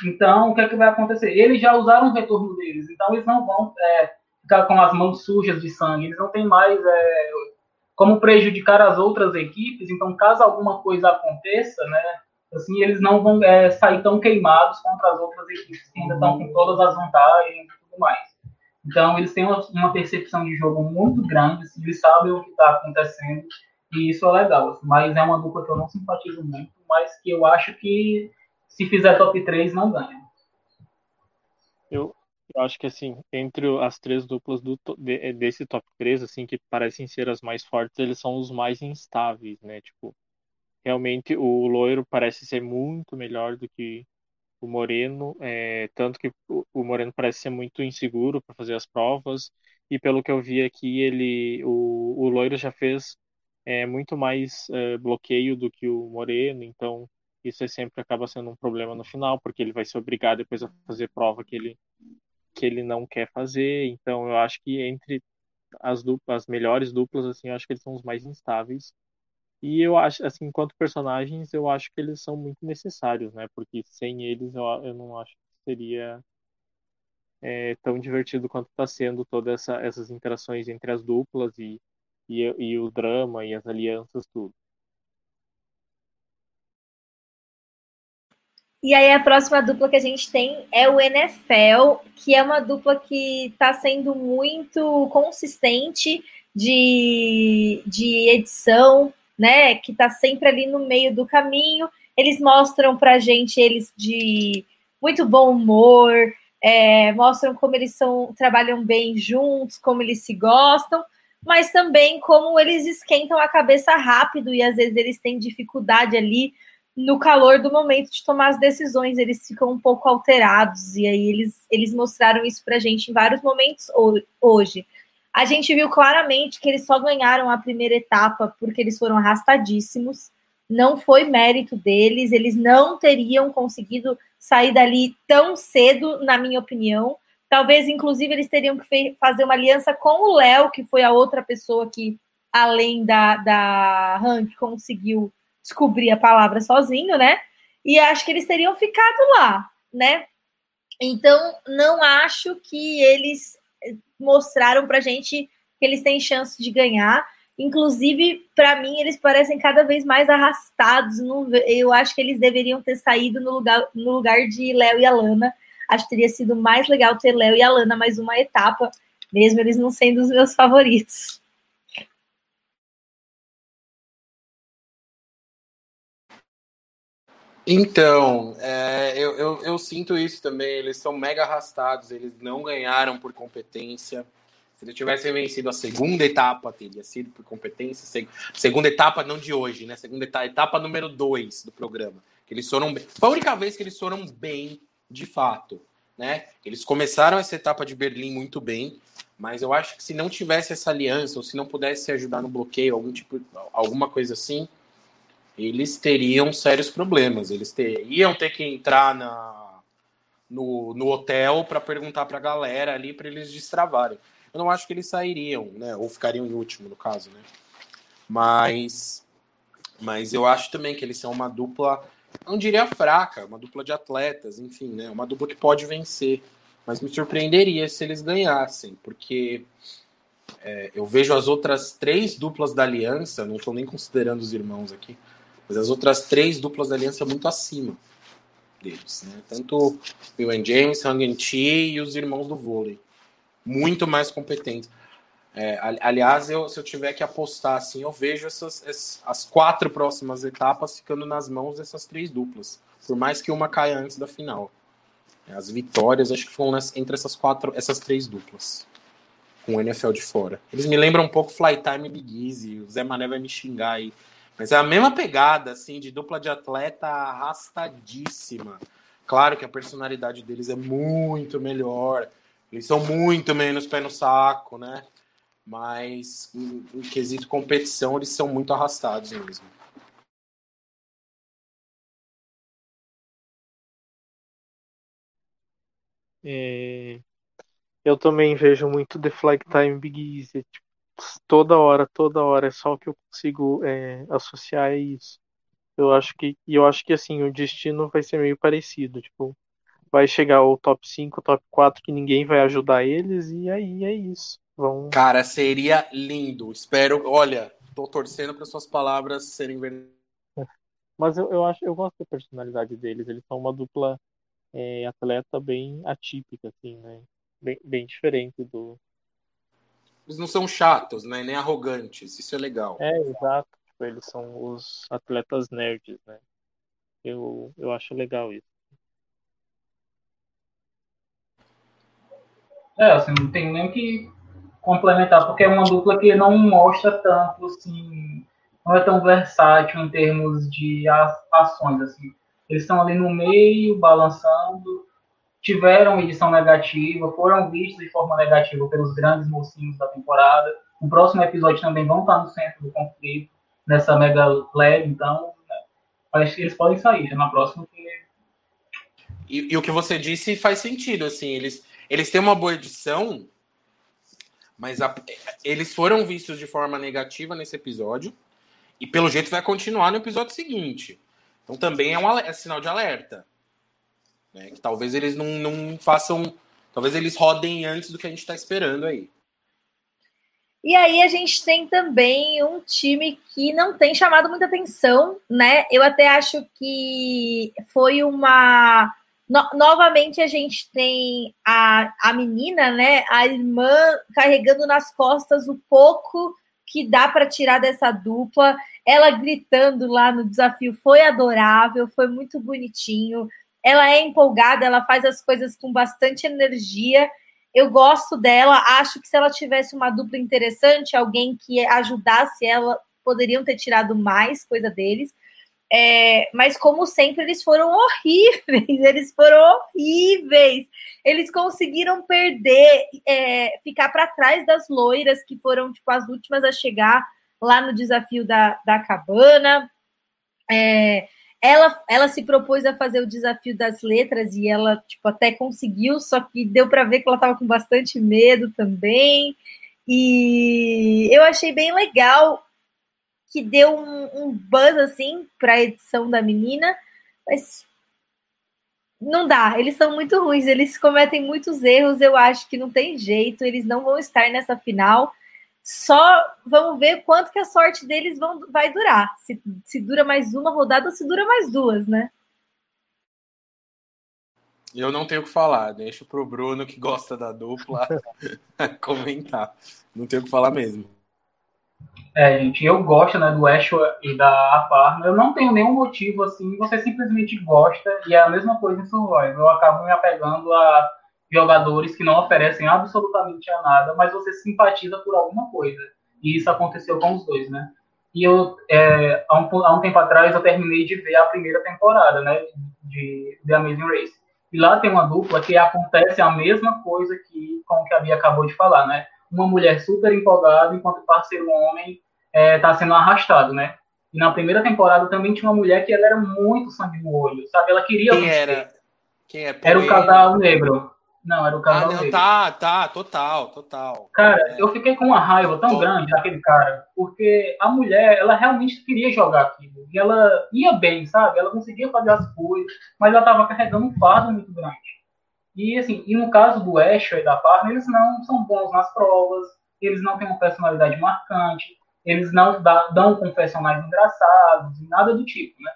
Então, o que é que vai acontecer? Eles já usaram o retorno deles, então eles não vão é, ficar com as mãos sujas de sangue, eles não têm mais é, como prejudicar as outras equipes. Então, caso alguma coisa aconteça, né, assim, eles não vão é, sair tão queimados contra as outras equipes que ainda estão com todas as vantagens e tudo mais. Então, eles têm uma, uma percepção de jogo muito grande, assim, eles sabem o que está acontecendo, e isso é legal. Assim, mas é uma dupla que eu não simpatizo muito, mas que eu acho que se fizer top 3, não ganha. Eu, eu acho que, assim, entre as três duplas do, desse top 3, assim, que parecem ser as mais fortes, eles são os mais instáveis, né? Tipo, realmente o loiro parece ser muito melhor do que o Moreno, é, tanto que o Moreno parece ser muito inseguro para fazer as provas, e pelo que eu vi aqui, ele, o, o Loiro já fez é, muito mais é, bloqueio do que o Moreno, então isso sempre acaba sendo um problema no final, porque ele vai ser obrigado depois a fazer prova que ele, que ele não quer fazer, então eu acho que entre as duplas, as melhores duplas, assim, eu acho que eles são os mais instáveis, e eu acho, assim, enquanto personagens, eu acho que eles são muito necessários, né? Porque sem eles eu, eu não acho que seria é, tão divertido quanto está sendo todas essa, essas interações entre as duplas e, e, e o drama e as alianças, tudo. E aí a próxima dupla que a gente tem é o NFL, que é uma dupla que está sendo muito consistente de, de edição, né, que está sempre ali no meio do caminho. Eles mostram para a gente eles de muito bom humor, é, mostram como eles são, trabalham bem juntos, como eles se gostam, mas também como eles esquentam a cabeça rápido e às vezes eles têm dificuldade ali no calor do momento de tomar as decisões, eles ficam um pouco alterados e aí eles, eles mostraram isso para a gente em vários momentos hoje. A gente viu claramente que eles só ganharam a primeira etapa porque eles foram arrastadíssimos. Não foi mérito deles, eles não teriam conseguido sair dali tão cedo, na minha opinião. Talvez, inclusive, eles teriam que fazer uma aliança com o Léo, que foi a outra pessoa que, além da, da Hank, conseguiu descobrir a palavra sozinho, né? E acho que eles teriam ficado lá, né? Então, não acho que eles mostraram para gente que eles têm chance de ganhar. Inclusive, para mim, eles parecem cada vez mais arrastados. Eu acho que eles deveriam ter saído no lugar, no lugar de Léo e Alana. Acho que teria sido mais legal ter Léo e Alana mais uma etapa, mesmo eles não sendo os meus favoritos. Então, é, eu, eu, eu, sinto isso também. Eles são mega arrastados, eles não ganharam por competência. Se eles tivessem vencido a segunda etapa, teria sido por competência. Segunda etapa, não de hoje, né? Segunda etapa, etapa número dois do programa. Que eles foram bem. Foi a única vez que eles foram bem, de fato. Né? Eles começaram essa etapa de Berlim muito bem, mas eu acho que se não tivesse essa aliança, ou se não pudesse ajudar no bloqueio, algum tipo, alguma coisa assim, eles teriam sérios problemas. Eles ter, iam ter que entrar na, no, no hotel para perguntar para a galera ali para eles destravarem. Eu não acho que eles sairiam, né? Ou ficariam em último, no caso, né? Mas, mas eu acho também que eles são uma dupla, não diria fraca, uma dupla de atletas, enfim, né? Uma dupla que pode vencer. Mas me surpreenderia se eles ganhassem, porque é, eu vejo as outras três duplas da aliança, não estou nem considerando os irmãos aqui, mas as outras três duplas da aliança muito acima deles, né? Tanto Will and James, Hang Chi e os irmãos do vôlei. Muito mais competentes. É, aliás, eu, se eu tiver que apostar assim, eu vejo essas, essas, as quatro próximas etapas ficando nas mãos dessas três duplas, por mais que uma caia antes da final. As vitórias, acho que foram entre essas quatro, essas três duplas, com o NFL de fora. Eles me lembram um pouco Flytime e Big Easy. O Zé Mané vai me xingar aí mas é a mesma pegada, assim, de dupla de atleta arrastadíssima. Claro que a personalidade deles é muito melhor. Eles são muito menos pé no saco, né? Mas em, em quesito competição, eles são muito arrastados mesmo. É, eu também vejo muito The Flag Time Big Easy. Tipo, toda hora, toda hora, é só o que eu consigo é, associar a isso. Eu acho que, e eu acho que assim, o destino vai ser meio parecido, tipo, vai chegar o top 5, top 4 que ninguém vai ajudar eles e aí é isso. Vão... Cara, seria lindo. Espero, olha, tô torcendo para suas palavras serem verdadeiras. Mas eu, eu acho, eu gosto da personalidade deles, eles são uma dupla é, atleta bem atípica assim, né? Bem, bem diferente do eles não são chatos, né? Nem arrogantes. Isso é legal. É, exato. Tipo, eles são os atletas nerds, né? Eu, eu acho legal isso. É, assim, não tem nem que complementar, porque é uma dupla que não mostra tanto, assim, não é tão versátil em termos de ações, assim. Eles estão ali no meio, balançando, tiveram edição negativa, foram vistos de forma negativa pelos grandes mocinhos da temporada. No próximo episódio também vão estar no centro do conflito, nessa mega leve, então né, eles podem sair já na próxima. E, e, o que você disse faz sentido, assim, eles, eles têm uma boa edição, mas a, eles foram vistos de forma negativa nesse episódio, e pelo jeito vai continuar no episódio seguinte. Então também é um é sinal de alerta. Né? Que talvez eles não, não façam. Talvez eles rodem antes do que a gente está esperando aí. E aí a gente tem também um time que não tem chamado muita atenção, né? Eu até acho que foi uma. No, novamente a gente tem a, a menina, né? A irmã carregando nas costas o pouco que dá para tirar dessa dupla. Ela gritando lá no desafio foi adorável, foi muito bonitinho ela é empolgada, ela faz as coisas com bastante energia. Eu gosto dela, acho que se ela tivesse uma dupla interessante, alguém que ajudasse ela, poderiam ter tirado mais coisa deles. É, mas como sempre, eles foram horríveis, eles foram horríveis. Eles conseguiram perder, é, ficar para trás das loiras, que foram tipo as últimas a chegar lá no desafio da, da cabana. É, ela, ela se propôs a fazer o desafio das letras e ela tipo, até conseguiu, só que deu para ver que ela estava com bastante medo também. E eu achei bem legal que deu um, um buzz assim para a edição da menina, mas não dá, eles são muito ruins, eles cometem muitos erros, eu acho que não tem jeito, eles não vão estar nessa final. Só vamos ver quanto que a sorte deles vão, vai durar. Se, se dura mais uma rodada ou se dura mais duas, né? Eu não tenho o que falar. Deixo pro Bruno, que gosta da dupla, comentar. Não tenho o que falar mesmo. É, gente, eu gosto né, do Ashwa e da Aparna. Eu não tenho nenhum motivo assim, você simplesmente gosta, e é a mesma coisa em Survival. Eu acabo me apegando a jogadores que não oferecem absolutamente a nada, mas você simpatiza por alguma coisa. E isso aconteceu com os dois, né? E eu, é, há, um, há um tempo atrás, eu terminei de ver a primeira temporada, né, de The Amazing Race. E lá tem uma dupla que acontece a mesma coisa que com o que a Bia acabou de falar, né? Uma mulher super empolgada, enquanto o parceiro homem está é, sendo arrastado, né? E na primeira temporada também tinha uma mulher que ela era muito sangue no olho, sabe? Ela queria... Quem era? Quem é? Era o casal negro. Não, era o casal ah, não, tá, tá, total, total. Cara, é. eu fiquei com uma raiva tão Tô. grande daquele cara, porque a mulher, ela realmente queria jogar aquilo. E ela ia bem, sabe? Ela conseguia fazer as coisas, mas ela tava carregando um fardo muito grande. E assim, e no caso do Asher e da Parma, eles não são bons nas provas, eles não têm uma personalidade marcante, eles não dão confessionais engraçados, nada do tipo, né?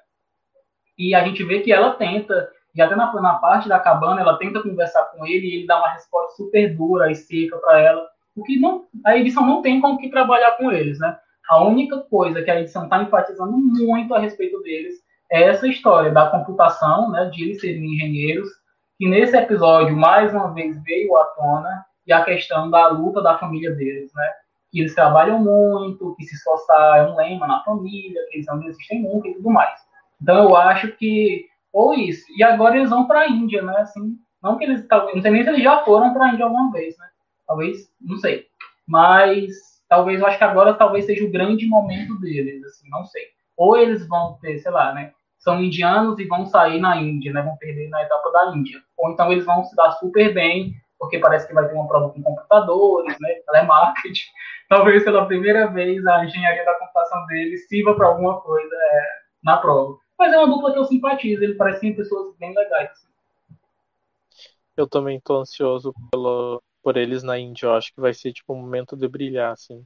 E a gente vê que ela tenta e até na, na parte da cabana, ela tenta conversar com ele e ele dá uma resposta super dura e seca para ela. O que não, a edição não tem com que trabalhar com eles, né? A única coisa que a edição está enfatizando muito a respeito deles é essa história da computação, né, de eles serem engenheiros, que nesse episódio mais uma vez veio à tona e a questão da luta da família deles, né? Que eles trabalham muito, que se esforçar é um lema na família, que eles não desistem nunca e tudo mais. Então eu acho que ou isso. E agora eles vão para a Índia, né? Assim, não que eles não sei nem se eles já foram para a Índia alguma vez, né? Talvez, não sei. Mas talvez eu acho que agora talvez seja o grande momento deles, assim, não sei. Ou eles vão ter, sei lá, né? São indianos e vão sair na Índia, né? Vão perder na etapa da Índia. Ou então eles vão se dar super bem, porque parece que vai ter uma prova com computadores, né? Telemarketing. Talvez pela primeira vez a engenharia da computação deles sirva para alguma coisa é, na prova. Mas é uma dupla que eu simpatizo, ele parece pessoas bem legais. Assim. Eu também tô ansioso pelo, por eles na Índia. Eu acho que vai ser tipo um momento de brilhar, assim.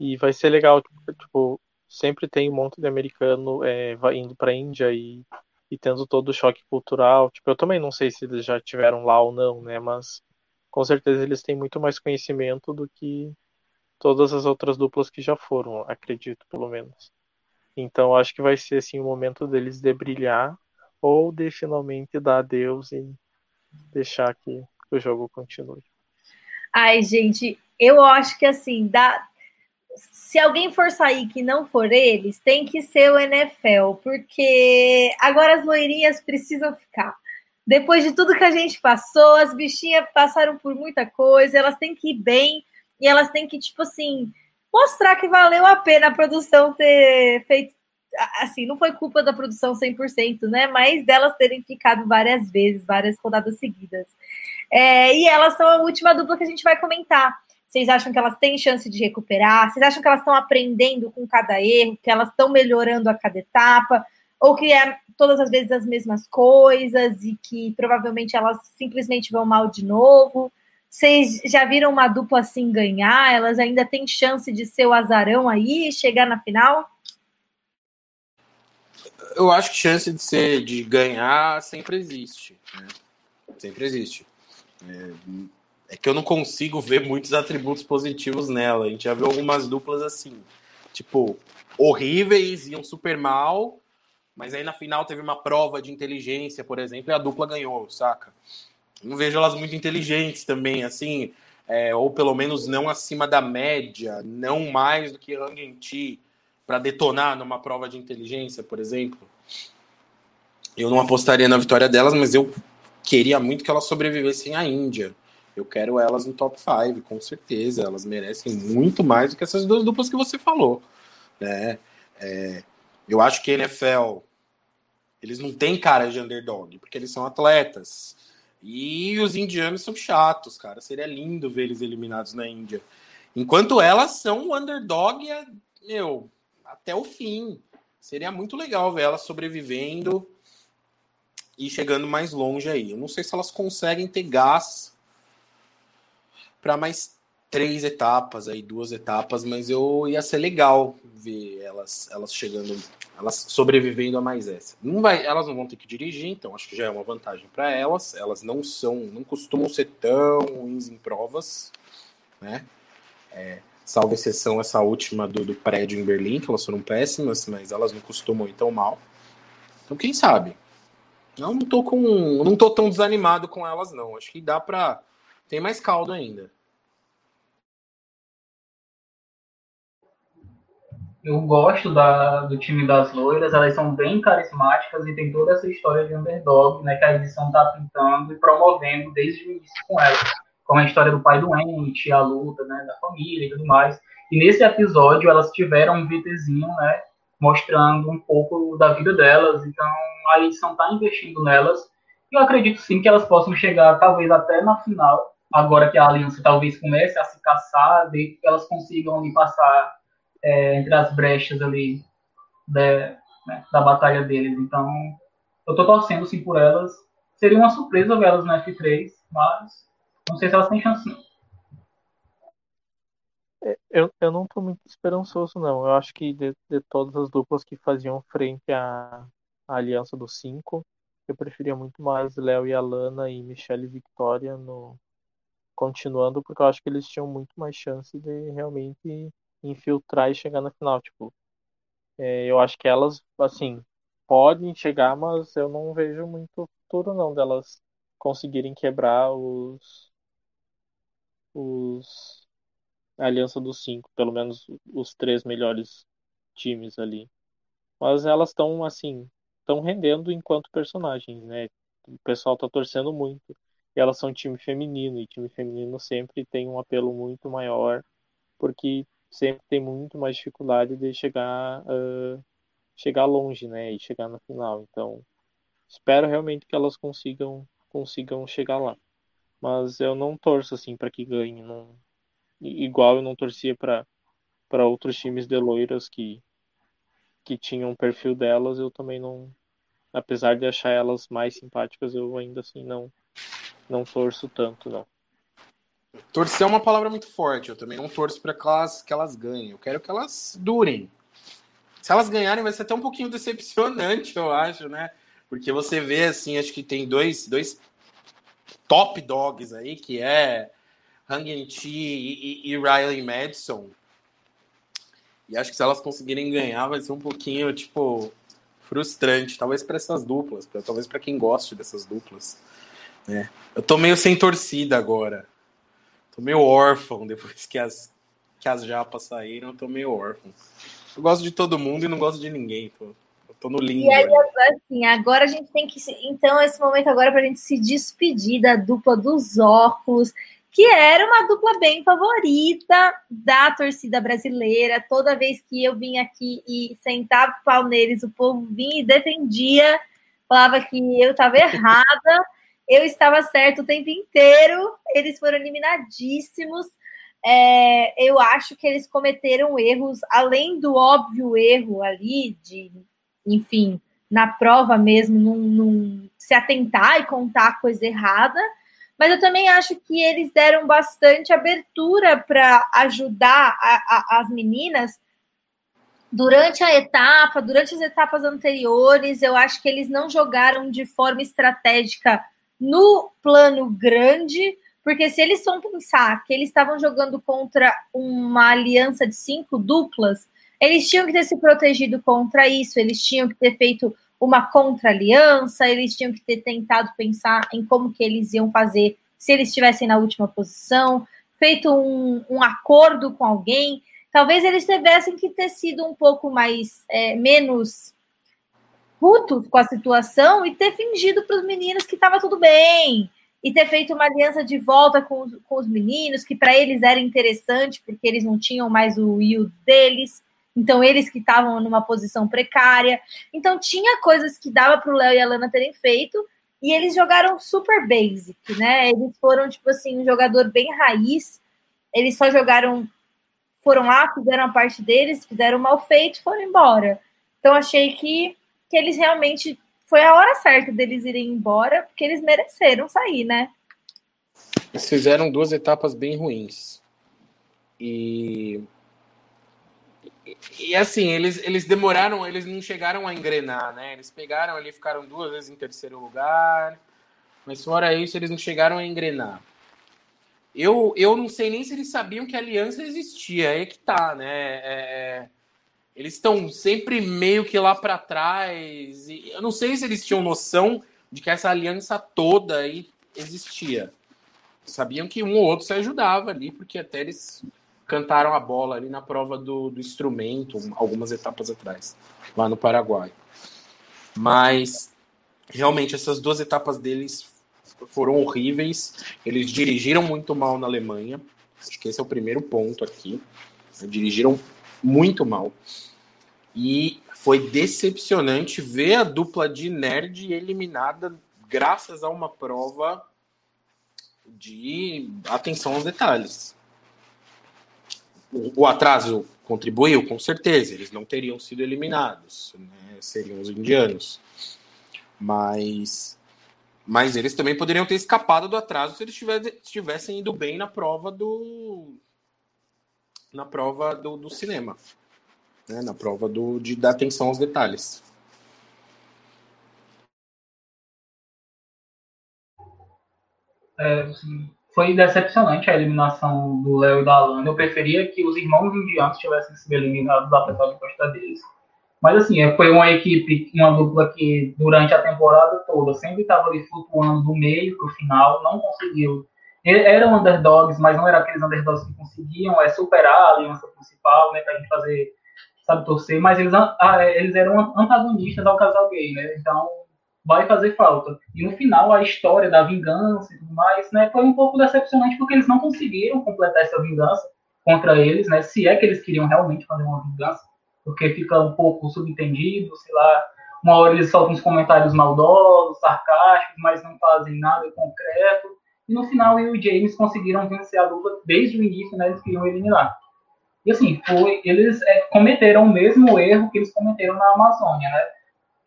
E vai ser legal, tipo, sempre tem um monte de americano é, indo pra Índia e, e tendo todo o choque cultural. Tipo, eu também não sei se eles já tiveram lá ou não, né? Mas com certeza eles têm muito mais conhecimento do que todas as outras duplas que já foram, acredito, pelo menos. Então acho que vai ser assim o momento deles de brilhar ou de finalmente dar adeus e deixar que o jogo continue. Ai, gente, eu acho que assim, dá... se alguém for sair que não for eles, tem que ser o NFL, porque agora as loirinhas precisam ficar. Depois de tudo que a gente passou, as bichinhas passaram por muita coisa, elas têm que ir bem e elas têm que, tipo assim, mostrar que valeu a pena a produção ter feito. Assim, não foi culpa da produção 100%, né? Mas delas terem ficado várias vezes, várias rodadas seguidas. É, e elas são a última dupla que a gente vai comentar. Vocês acham que elas têm chance de recuperar? Vocês acham que elas estão aprendendo com cada erro? Que elas estão melhorando a cada etapa? Ou que é todas as vezes as mesmas coisas e que provavelmente elas simplesmente vão mal de novo? Vocês já viram uma dupla assim ganhar? Elas ainda têm chance de ser o azarão aí, chegar na final? Eu acho que chance de ser de ganhar sempre existe. Né? Sempre existe. É, é, que eu não consigo ver muitos atributos positivos nela. A gente já viu algumas duplas assim, tipo, horríveis, iam super mal, mas aí na final teve uma prova de inteligência, por exemplo, e a dupla ganhou, saca? Não vejo elas muito inteligentes também, assim, é, ou pelo menos não acima da média, não mais do que Hang para detonar numa prova de inteligência, por exemplo. Eu não apostaria na vitória delas, mas eu queria muito que elas sobrevivessem à Índia. Eu quero elas no top 5, com certeza. Elas merecem muito mais do que essas duas duplas que você falou. Né? É, eu acho que a NFL eles não têm cara de underdog, porque eles são atletas. E os indianos são chatos, cara. Seria lindo ver eles eliminados na Índia. Enquanto elas são o underdog, meu, até o fim. Seria muito legal ver elas sobrevivendo e chegando mais longe aí. Eu não sei se elas conseguem ter gás para mais três etapas aí, duas etapas, mas eu ia ser legal ver elas elas chegando, elas sobrevivendo a mais essa. Não vai, elas não vão ter que dirigir, então acho que já é uma vantagem para elas. Elas não são, não costumam ser tão ruins em provas, né? É, salvo exceção essa última do, do prédio em Berlim, que elas foram péssimas, mas elas não costumam ir tão mal. Então, quem sabe? Eu não tô com. não tô tão desanimado com elas, não. Acho que dá pra. Tem mais caldo ainda. Eu gosto da, do time das loiras, elas são bem carismáticas e tem toda essa história de underdog, né, que a edição tá pintando e promovendo desde o início com elas. Como a história do pai doente, a luta, né, da família e tudo mais. E nesse episódio elas tiveram um VTzinho, né, mostrando um pouco da vida delas. Então a edição está investindo nelas. E eu acredito sim que elas possam chegar, talvez até na final, agora que a aliança talvez comece a se caçar, de que elas consigam passar é, entre as brechas ali né, da batalha deles. Então eu estou torcendo sim por elas. Seria uma surpresa ver elas no F3, mas não sei se elas têm chance. Não. É, eu, eu não tô muito esperançoso, não. Eu acho que de, de todas as duplas que faziam frente à, à Aliança dos Cinco, eu preferia muito mais Léo e Alana e Michelle e Victoria no, continuando, porque eu acho que eles tinham muito mais chance de realmente infiltrar e chegar na final. Tipo, é, eu acho que elas, assim, podem chegar, mas eu não vejo muito futuro, não, delas conseguirem quebrar os. os a aliança dos cinco, pelo menos os três melhores times ali. Mas elas estão assim, estão rendendo enquanto personagens, né? O pessoal tá torcendo muito. E elas são time feminino, e time feminino sempre tem um apelo muito maior, porque sempre tem muito mais dificuldade de chegar uh, chegar longe, né? E chegar na final. Então, espero realmente que elas consigam consigam chegar lá. Mas eu não torço assim para que ganhe, não igual eu não torcia para para outros times de loiras que que tinham o perfil delas, eu também não apesar de achar elas mais simpáticas, eu ainda assim não não torço tanto, não. Torcer é uma palavra muito forte. Eu também não torço para que elas, que elas ganhem. Eu quero que elas durem. Se elas ganharem, vai ser até um pouquinho decepcionante, eu acho, né? Porque você vê, assim, acho que tem dois, dois top dogs aí, que é Hang Chi e, e Riley Madison. E acho que se elas conseguirem ganhar, vai ser um pouquinho, tipo, frustrante. Talvez para essas duplas, talvez para quem goste dessas duplas. Né? Eu tô meio sem torcida agora. Tô meio órfão depois que as, que as japas saíram. Eu tô meio órfão. Eu gosto de todo mundo e não gosto de ninguém. Tô, tô no limbo. E aí, assim, agora a gente tem que. Então, esse momento agora pra gente se despedir da dupla dos óculos que era uma dupla bem favorita da torcida brasileira. Toda vez que eu vinha aqui e sentava o pau neles, o povo vinha e defendia, falava que eu estava errada, eu estava certo o tempo inteiro, eles foram eliminadíssimos. É, eu acho que eles cometeram erros, além do óbvio erro ali, de, enfim, na prova mesmo, não, se atentar e contar coisa errada mas eu também acho que eles deram bastante abertura para ajudar a, a, as meninas durante a etapa, durante as etapas anteriores. Eu acho que eles não jogaram de forma estratégica no plano grande, porque se eles vão pensar que eles estavam jogando contra uma aliança de cinco duplas, eles tinham que ter se protegido contra isso, eles tinham que ter feito uma contra-aliança, eles tinham que ter tentado pensar em como que eles iam fazer se eles estivessem na última posição, feito um, um acordo com alguém. Talvez eles tivessem que ter sido um pouco mais, é, menos putos com a situação e ter fingido para os meninos que estava tudo bem, e ter feito uma aliança de volta com os, com os meninos, que para eles era interessante, porque eles não tinham mais o yield deles. Então, eles que estavam numa posição precária. Então, tinha coisas que dava para o Léo e a Lana terem feito. E eles jogaram super basic, né? Eles foram, tipo assim, um jogador bem raiz. Eles só jogaram. Foram lá, fizeram a parte deles, fizeram mal feito foram embora. Então, achei que, eles realmente. Foi a hora certa deles irem embora, porque eles mereceram sair, né? Eles fizeram duas etapas bem ruins. E e, assim, eles, eles demoraram, eles não chegaram a engrenar, né? Eles pegaram ali, ficaram duas vezes em terceiro lugar, mas fora isso, eles não chegaram a engrenar. Eu, eu não sei nem se eles sabiam que a aliança existia, aí é que tá, né? É, eles estão sempre meio que lá para trás. E eu não sei se eles tinham noção de que essa aliança toda aí existia. Sabiam que um ou outro se ajudava ali, porque até eles cantaram a bola ali na prova do, do instrumento, algumas etapas atrás, lá no Paraguai. Mas realmente essas duas etapas deles foram horríveis. Eles dirigiram muito mal na Alemanha. Acho que esse é o primeiro ponto aqui. Dirigiram muito mal. E foi decepcionante ver a dupla de nerd eliminada graças a uma prova de atenção aos detalhes. O, atraso contribuiu, com certeza. Eles não teriam sido eliminados, né? seriam os indianos. Mas, mas eles também poderiam ter escapado do atraso se eles tivessem ido bem na prova do na prova do, do cinema, né? na prova do, de dar atenção aos detalhes. É, assim, foi decepcionante a eliminação do Léo e da Alana. Eu preferia que os irmãos indianos tivessem sido eliminados, apesar de gostar deles. Mas assim, é, foi uma equipe, uma dupla que durante a temporada toda sempre estava ali flutuando do meio para o final, não conseguiu. Eram underdogs, mas não eram aqueles underdogs que conseguiam é, superar a aliança principal, né, para a gente fazer, sabe, torcer, mas eles, eles eram antagonistas ao casal gay, né, então vai fazer falta. E no final, a história da vingança e tudo mais, né, foi um pouco decepcionante porque eles não conseguiram completar essa vingança contra eles, né, se é que eles queriam realmente fazer uma vingança porque fica um pouco subentendido, sei lá, uma hora eles soltam uns comentários maldosos, sarcásticos, mas não fazem nada concreto. E no final, eu e o James conseguiram vencer a luta desde o início, né? Eles queriam eliminar. E assim, foi, eles é, cometeram o mesmo erro que eles cometeram na Amazônia, né?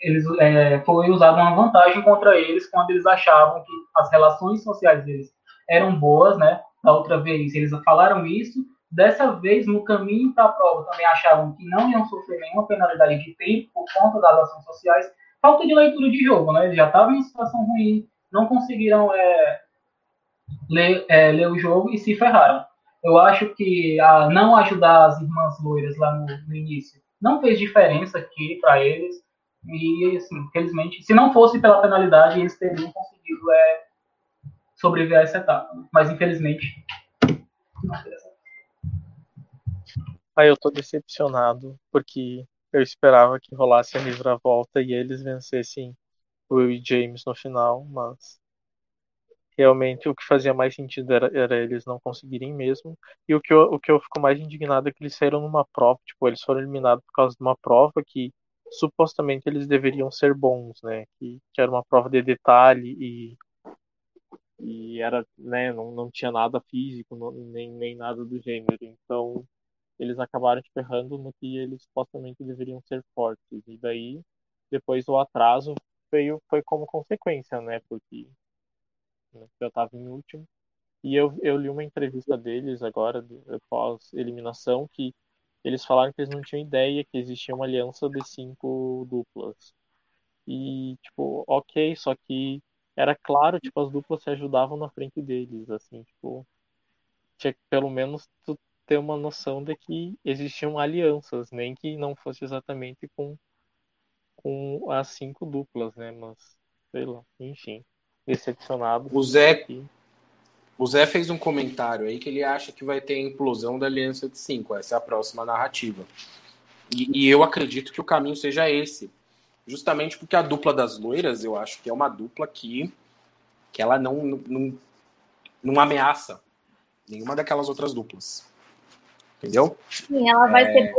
Eles, é, foi usada uma vantagem contra eles quando eles achavam que as relações sociais deles eram boas, né? Da outra vez eles falaram isso, Dessa vez, no caminho para a prova, também achavam que não iam sofrer nenhuma penalidade de tempo por conta das ações sociais. Falta de leitura de jogo, né? Eles já estavam em situação ruim, não conseguiram é, ler, é, ler o jogo e se ferraram. Eu acho que a não ajudar as irmãs loiras lá no, no início não fez diferença aqui para eles. E, assim, infelizmente, se não fosse pela penalidade, eles teriam conseguido é, sobreviver a essa etapa. Mas, infelizmente, não fez Aí eu tô decepcionado, porque eu esperava que rolasse a reviravolta e eles vencessem Will e James no final, mas realmente o que fazia mais sentido era, era, eles não conseguirem mesmo. E o que, eu, o que eu fico mais indignado é que eles saíram numa prova, tipo, eles foram eliminados por causa de uma prova que supostamente eles deveriam ser bons, né? Que, que era uma prova de detalhe e, e era, né, não, não tinha nada físico, não, nem, nem nada do gênero. Então, eles acabaram se ferrando no que eles supostamente deveriam ser fortes. E daí, depois o atraso veio, foi como consequência, né? Porque eu estava em último. E eu, eu li uma entrevista deles agora, após eliminação, que eles falaram que eles não tinham ideia que existia uma aliança de cinco duplas. E, tipo, ok, só que era claro, tipo, as duplas se ajudavam na frente deles, assim, tipo, tinha que pelo menos tu ter uma noção de que existiam alianças, nem que não fosse exatamente com, com as cinco duplas, né? Mas, sei lá, enfim, decepcionado. O Zé, o Zé fez um comentário aí que ele acha que vai ter a implosão da aliança de cinco, essa é a próxima narrativa. E, e eu acredito que o caminho seja esse, justamente porque a dupla das loiras, eu acho que é uma dupla que, que ela não, não, não ameaça nenhuma daquelas outras duplas. Entendeu? Sim, ela vai é... ter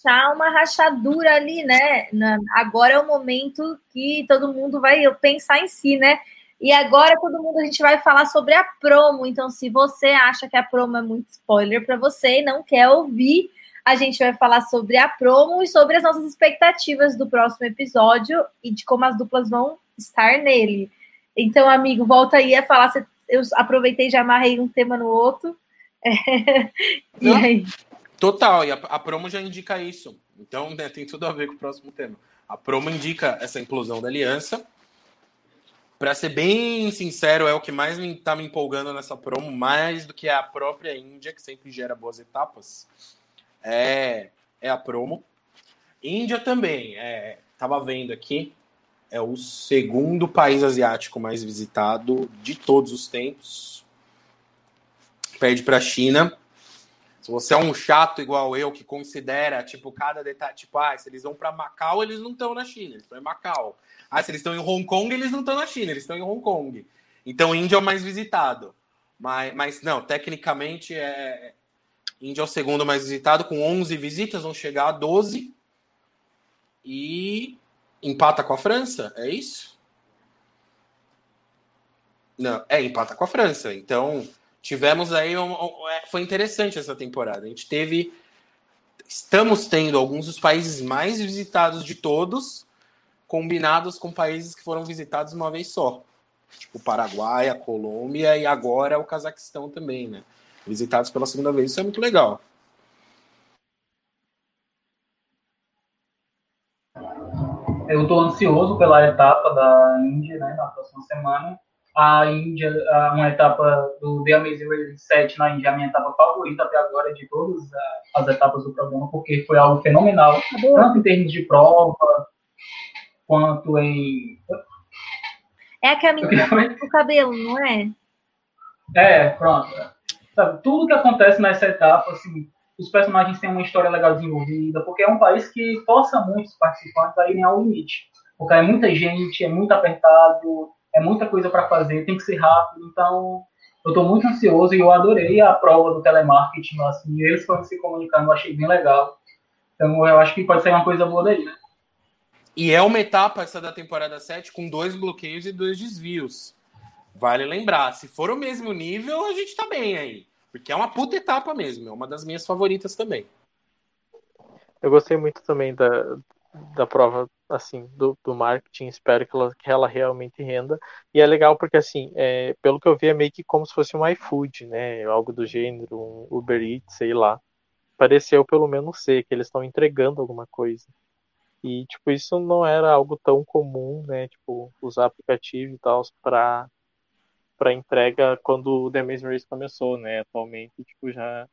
achar uma rachadura ali, né? Agora é o momento que todo mundo vai pensar em si, né? E agora todo mundo a gente vai falar sobre a promo. Então, se você acha que a promo é muito spoiler para você e não quer ouvir, a gente vai falar sobre a promo e sobre as nossas expectativas do próximo episódio e de como as duplas vão estar nele. Então, amigo, volta aí a falar. Eu aproveitei e já amarrei um tema no outro. e aí? Total, e a, a, promo já indica isso. Então, né, tem tudo a ver com o próximo tema. A promo indica essa inclusão da aliança. Para ser bem sincero, é o que mais me, tá me empolgando nessa promo, mais do que a própria Índia, que sempre gera boas etapas. É, é a promo. Índia também, é, tava vendo aqui, é o segundo país asiático mais visitado de todos os tempos. Perde para a China. Se você é um chato igual eu, que considera, tipo, cada detalhe, tipo, ah, se eles vão para Macau, eles não estão na China, eles estão em Macau. Ah, se eles estão em Hong Kong, eles não estão na China, eles estão em Hong Kong. Então, Índia é o mais visitado. Mas, mas não, tecnicamente, é... Índia é o segundo mais visitado, com 11 visitas, vão chegar a 12. E empata com a França, é isso? Não, é, empata com a França. Então, tivemos aí. Um, um, é, foi interessante essa temporada. A gente teve. Estamos tendo alguns dos países mais visitados de todos, combinados com países que foram visitados uma vez só. Tipo o Paraguai, a Colômbia e agora o Cazaquistão também, né? Visitados pela segunda vez. Isso é muito legal. Eu estou ansioso pela etapa da Índia, né, na próxima semana a Índia, uma etapa do The Amazing Race 7 na Índia, a minha etapa favorita até agora de todas as etapas do programa, porque foi algo fenomenal, tanto em termos de prova, quanto em. É a caminhada do cabelo, não é? É, pronto. Sabe, tudo que acontece nessa etapa, assim, os personagens têm uma história legal desenvolvida, porque é um país que força muitos participantes a irem ao limite. Porque é muita gente, é muito apertado, é muita coisa para fazer, tem que ser rápido, então eu estou muito ansioso e eu adorei a prova do telemarketing, assim, eles foram se comunicando, eu achei bem legal. Então eu acho que pode ser uma coisa boa daí, né? E é uma etapa essa da temporada 7 com dois bloqueios e dois desvios. Vale lembrar, se for o mesmo nível, a gente tá bem aí. Porque é uma puta etapa mesmo, é uma das minhas favoritas também. Eu gostei muito também da, da prova assim do, do marketing espero que ela, que ela realmente renda e é legal porque assim é, pelo que eu vi é meio que como se fosse um iFood né algo do gênero um Uber Eats sei lá pareceu pelo menos ser que eles estão entregando alguma coisa e tipo isso não era algo tão comum né tipo usar aplicativo e tal para para entrega quando o The Amazing Race começou né atualmente tipo já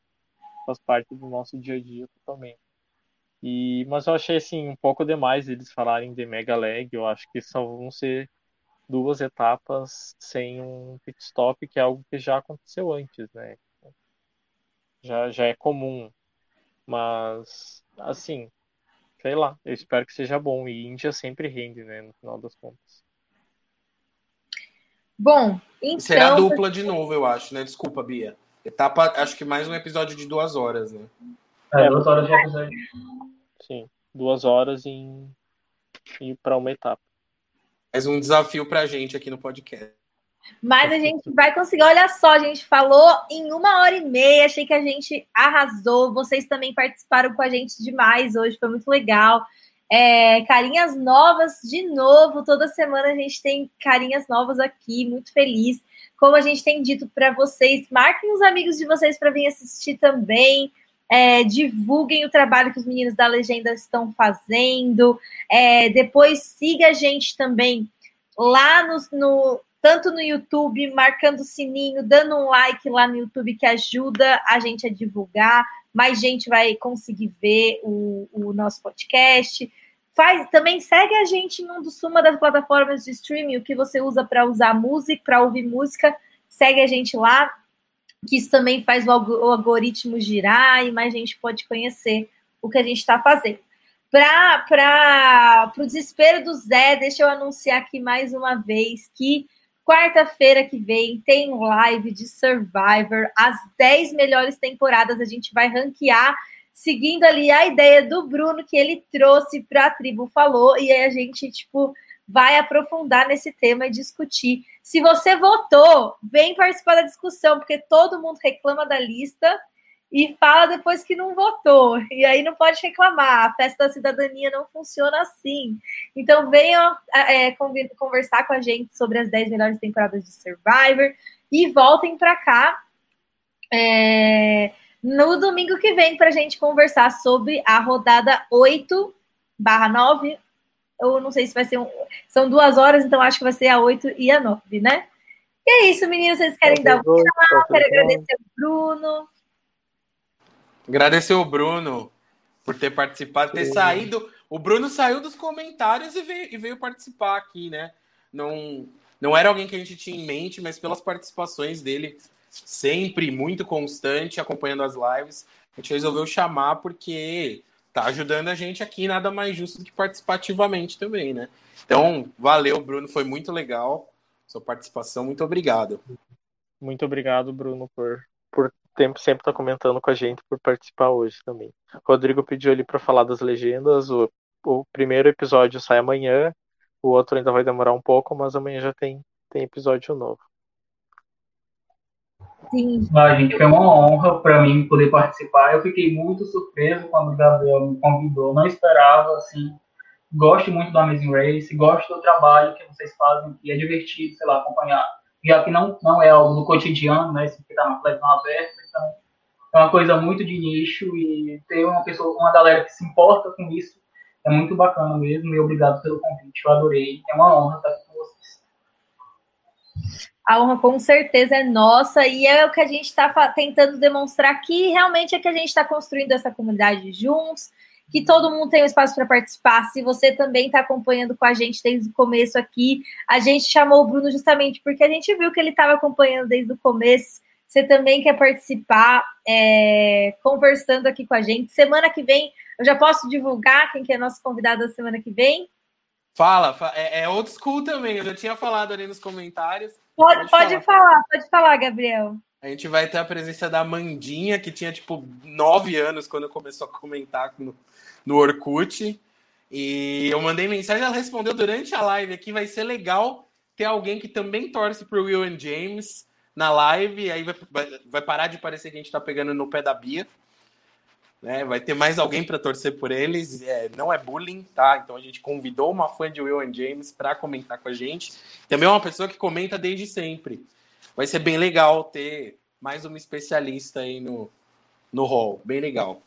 faz parte do nosso dia a dia totalmente e, mas eu achei assim um pouco demais eles falarem de Mega Leg. Eu acho que só vão ser duas etapas sem um pit stop, que é algo que já aconteceu antes, né? Já, já é comum. Mas, assim, sei lá, eu espero que seja bom. E Índia sempre rende, né? No final das contas. Bom, então. Será dupla de novo, eu acho, né? Desculpa, Bia. Etapa, acho que mais um episódio de duas horas, né? É, duas horas de episódio. Sim, duas horas em ir para uma etapa. Mais um desafio para a gente aqui no podcast. Mas a gente vai conseguir. Olha só, a gente falou em uma hora e meia. Achei que a gente arrasou. Vocês também participaram com a gente demais hoje. Foi muito legal. É, carinhas novas de novo. Toda semana a gente tem carinhas novas aqui. Muito feliz. Como a gente tem dito para vocês, marquem os amigos de vocês para vir assistir também é, divulguem o trabalho que os meninos da legenda estão fazendo. É, depois siga a gente também lá no, no, tanto no YouTube, marcando o sininho, dando um like lá no YouTube que ajuda a gente a divulgar. Mais gente vai conseguir ver o, o nosso podcast. Faz, também segue a gente em um dos, uma das plataformas de streaming, o que você usa para usar música, para ouvir música. Segue a gente lá, que isso também faz o algoritmo girar e mais gente pode conhecer o que a gente está fazendo. Para o desespero do Zé, deixa eu anunciar aqui mais uma vez que quarta-feira que vem tem live de Survivor, as 10 melhores temporadas. A gente vai ranquear, seguindo ali a ideia do Bruno que ele trouxe para a tribo falou, e aí a gente, tipo, vai aprofundar nesse tema e discutir. Se você votou, vem participar da discussão, porque todo mundo reclama da lista e fala depois que não votou. E aí não pode reclamar. A festa da cidadania não funciona assim. Então venham é, conversar com a gente sobre as 10 melhores temporadas de Survivor e voltem para cá é, no domingo que vem para a gente conversar sobre a rodada 8 barra 9 ou não sei se vai ser um, são duas horas, então acho que vai ser a 8 e a 9, né? E é isso, meninos, vocês querem dar um tchau? Quero agradecer o Bruno. Agradecer o Bruno por ter participado, ter Sim. saído. O Bruno saiu dos comentários e veio, e veio participar aqui, né? Não, não era alguém que a gente tinha em mente, mas pelas participações dele, sempre muito constante, acompanhando as lives, a gente resolveu chamar porque tá ajudando a gente aqui, nada mais justo do que participativamente também, né? Então, valeu, Bruno, foi muito legal sua participação, muito obrigado. Muito obrigado, Bruno, por, por tempo sempre estar tá comentando com a gente, por participar hoje também. Rodrigo pediu ali para falar das legendas, o, o primeiro episódio sai amanhã, o outro ainda vai demorar um pouco, mas amanhã já tem, tem episódio novo. Sim. Ah, gente, foi uma honra para mim poder participar. Eu fiquei muito surpreso quando o Gabriel me convidou. Não esperava, assim. Gosto muito do Amazing Race, gosto do trabalho que vocês fazem, e é divertido, sei lá, acompanhar. Já que não, não é algo do cotidiano, né? Esse que tá na televisão aberta, então é uma coisa muito de nicho e ter uma pessoa, uma galera que se importa com isso é muito bacana mesmo. E obrigado pelo convite, eu adorei. É uma honra estar com vocês. A honra com certeza é nossa e é o que a gente está tentando demonstrar aqui. Realmente é que a gente está construindo essa comunidade juntos, que todo mundo tem um espaço para participar. Se você também está acompanhando com a gente desde o começo aqui, a gente chamou o Bruno justamente porque a gente viu que ele estava acompanhando desde o começo. Você também quer participar, é, conversando aqui com a gente. Semana que vem, eu já posso divulgar quem que é nosso convidado da semana que vem? Fala, é, é old school também, eu já tinha falado ali nos comentários. Pode, pode, pode falar, falar, pode falar, Gabriel. A gente vai ter a presença da Mandinha, que tinha tipo nove anos quando começou a comentar no, no Orkut. E eu mandei mensagem, ela respondeu durante a live aqui. Vai ser legal ter alguém que também torce pro Will and James na live. Aí vai, vai, vai parar de parecer que a gente tá pegando no pé da Bia. Né? Vai ter mais alguém para torcer por eles. É, não é bullying, tá? Então a gente convidou uma fã de Will and James para comentar com a gente. Também é uma pessoa que comenta desde sempre. Vai ser bem legal ter mais uma especialista aí no, no hall. Bem legal.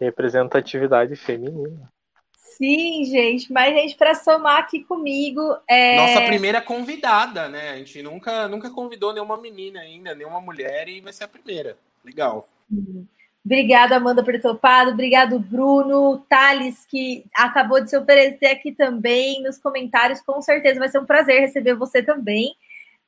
Representatividade feminina. Sim, gente, mas gente para somar aqui comigo, é... nossa primeira convidada, né? A gente nunca nunca convidou nenhuma menina ainda, nenhuma mulher e vai ser a primeira. Legal. Obrigada, Amanda, por ter topado. Obrigado, Bruno. Thales, que acabou de se oferecer aqui também nos comentários. Com certeza vai ser um prazer receber você também.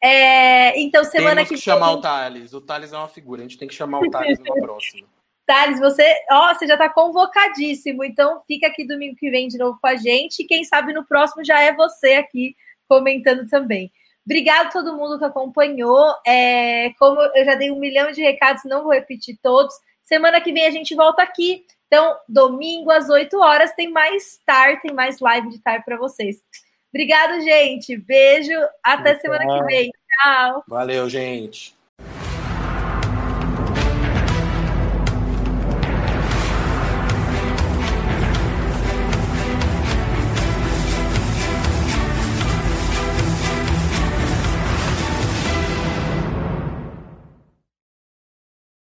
É, então, semana Temos que, que chamar o Thales. O Thales é uma figura. A gente tem que chamar o Thales numa próxima. Thales, você, ó, você já está convocadíssimo. Então, fica aqui domingo que vem de novo com a gente. E quem sabe no próximo já é você aqui comentando também. Obrigado a todo mundo que acompanhou. É, como eu já dei um milhão de recados, não vou repetir todos. Semana que vem a gente volta aqui. Então, domingo às 8 horas tem mais tar, tem mais live de tar para vocês. Obrigado, gente. Beijo. Até semana que vem. Tchau. Valeu, gente.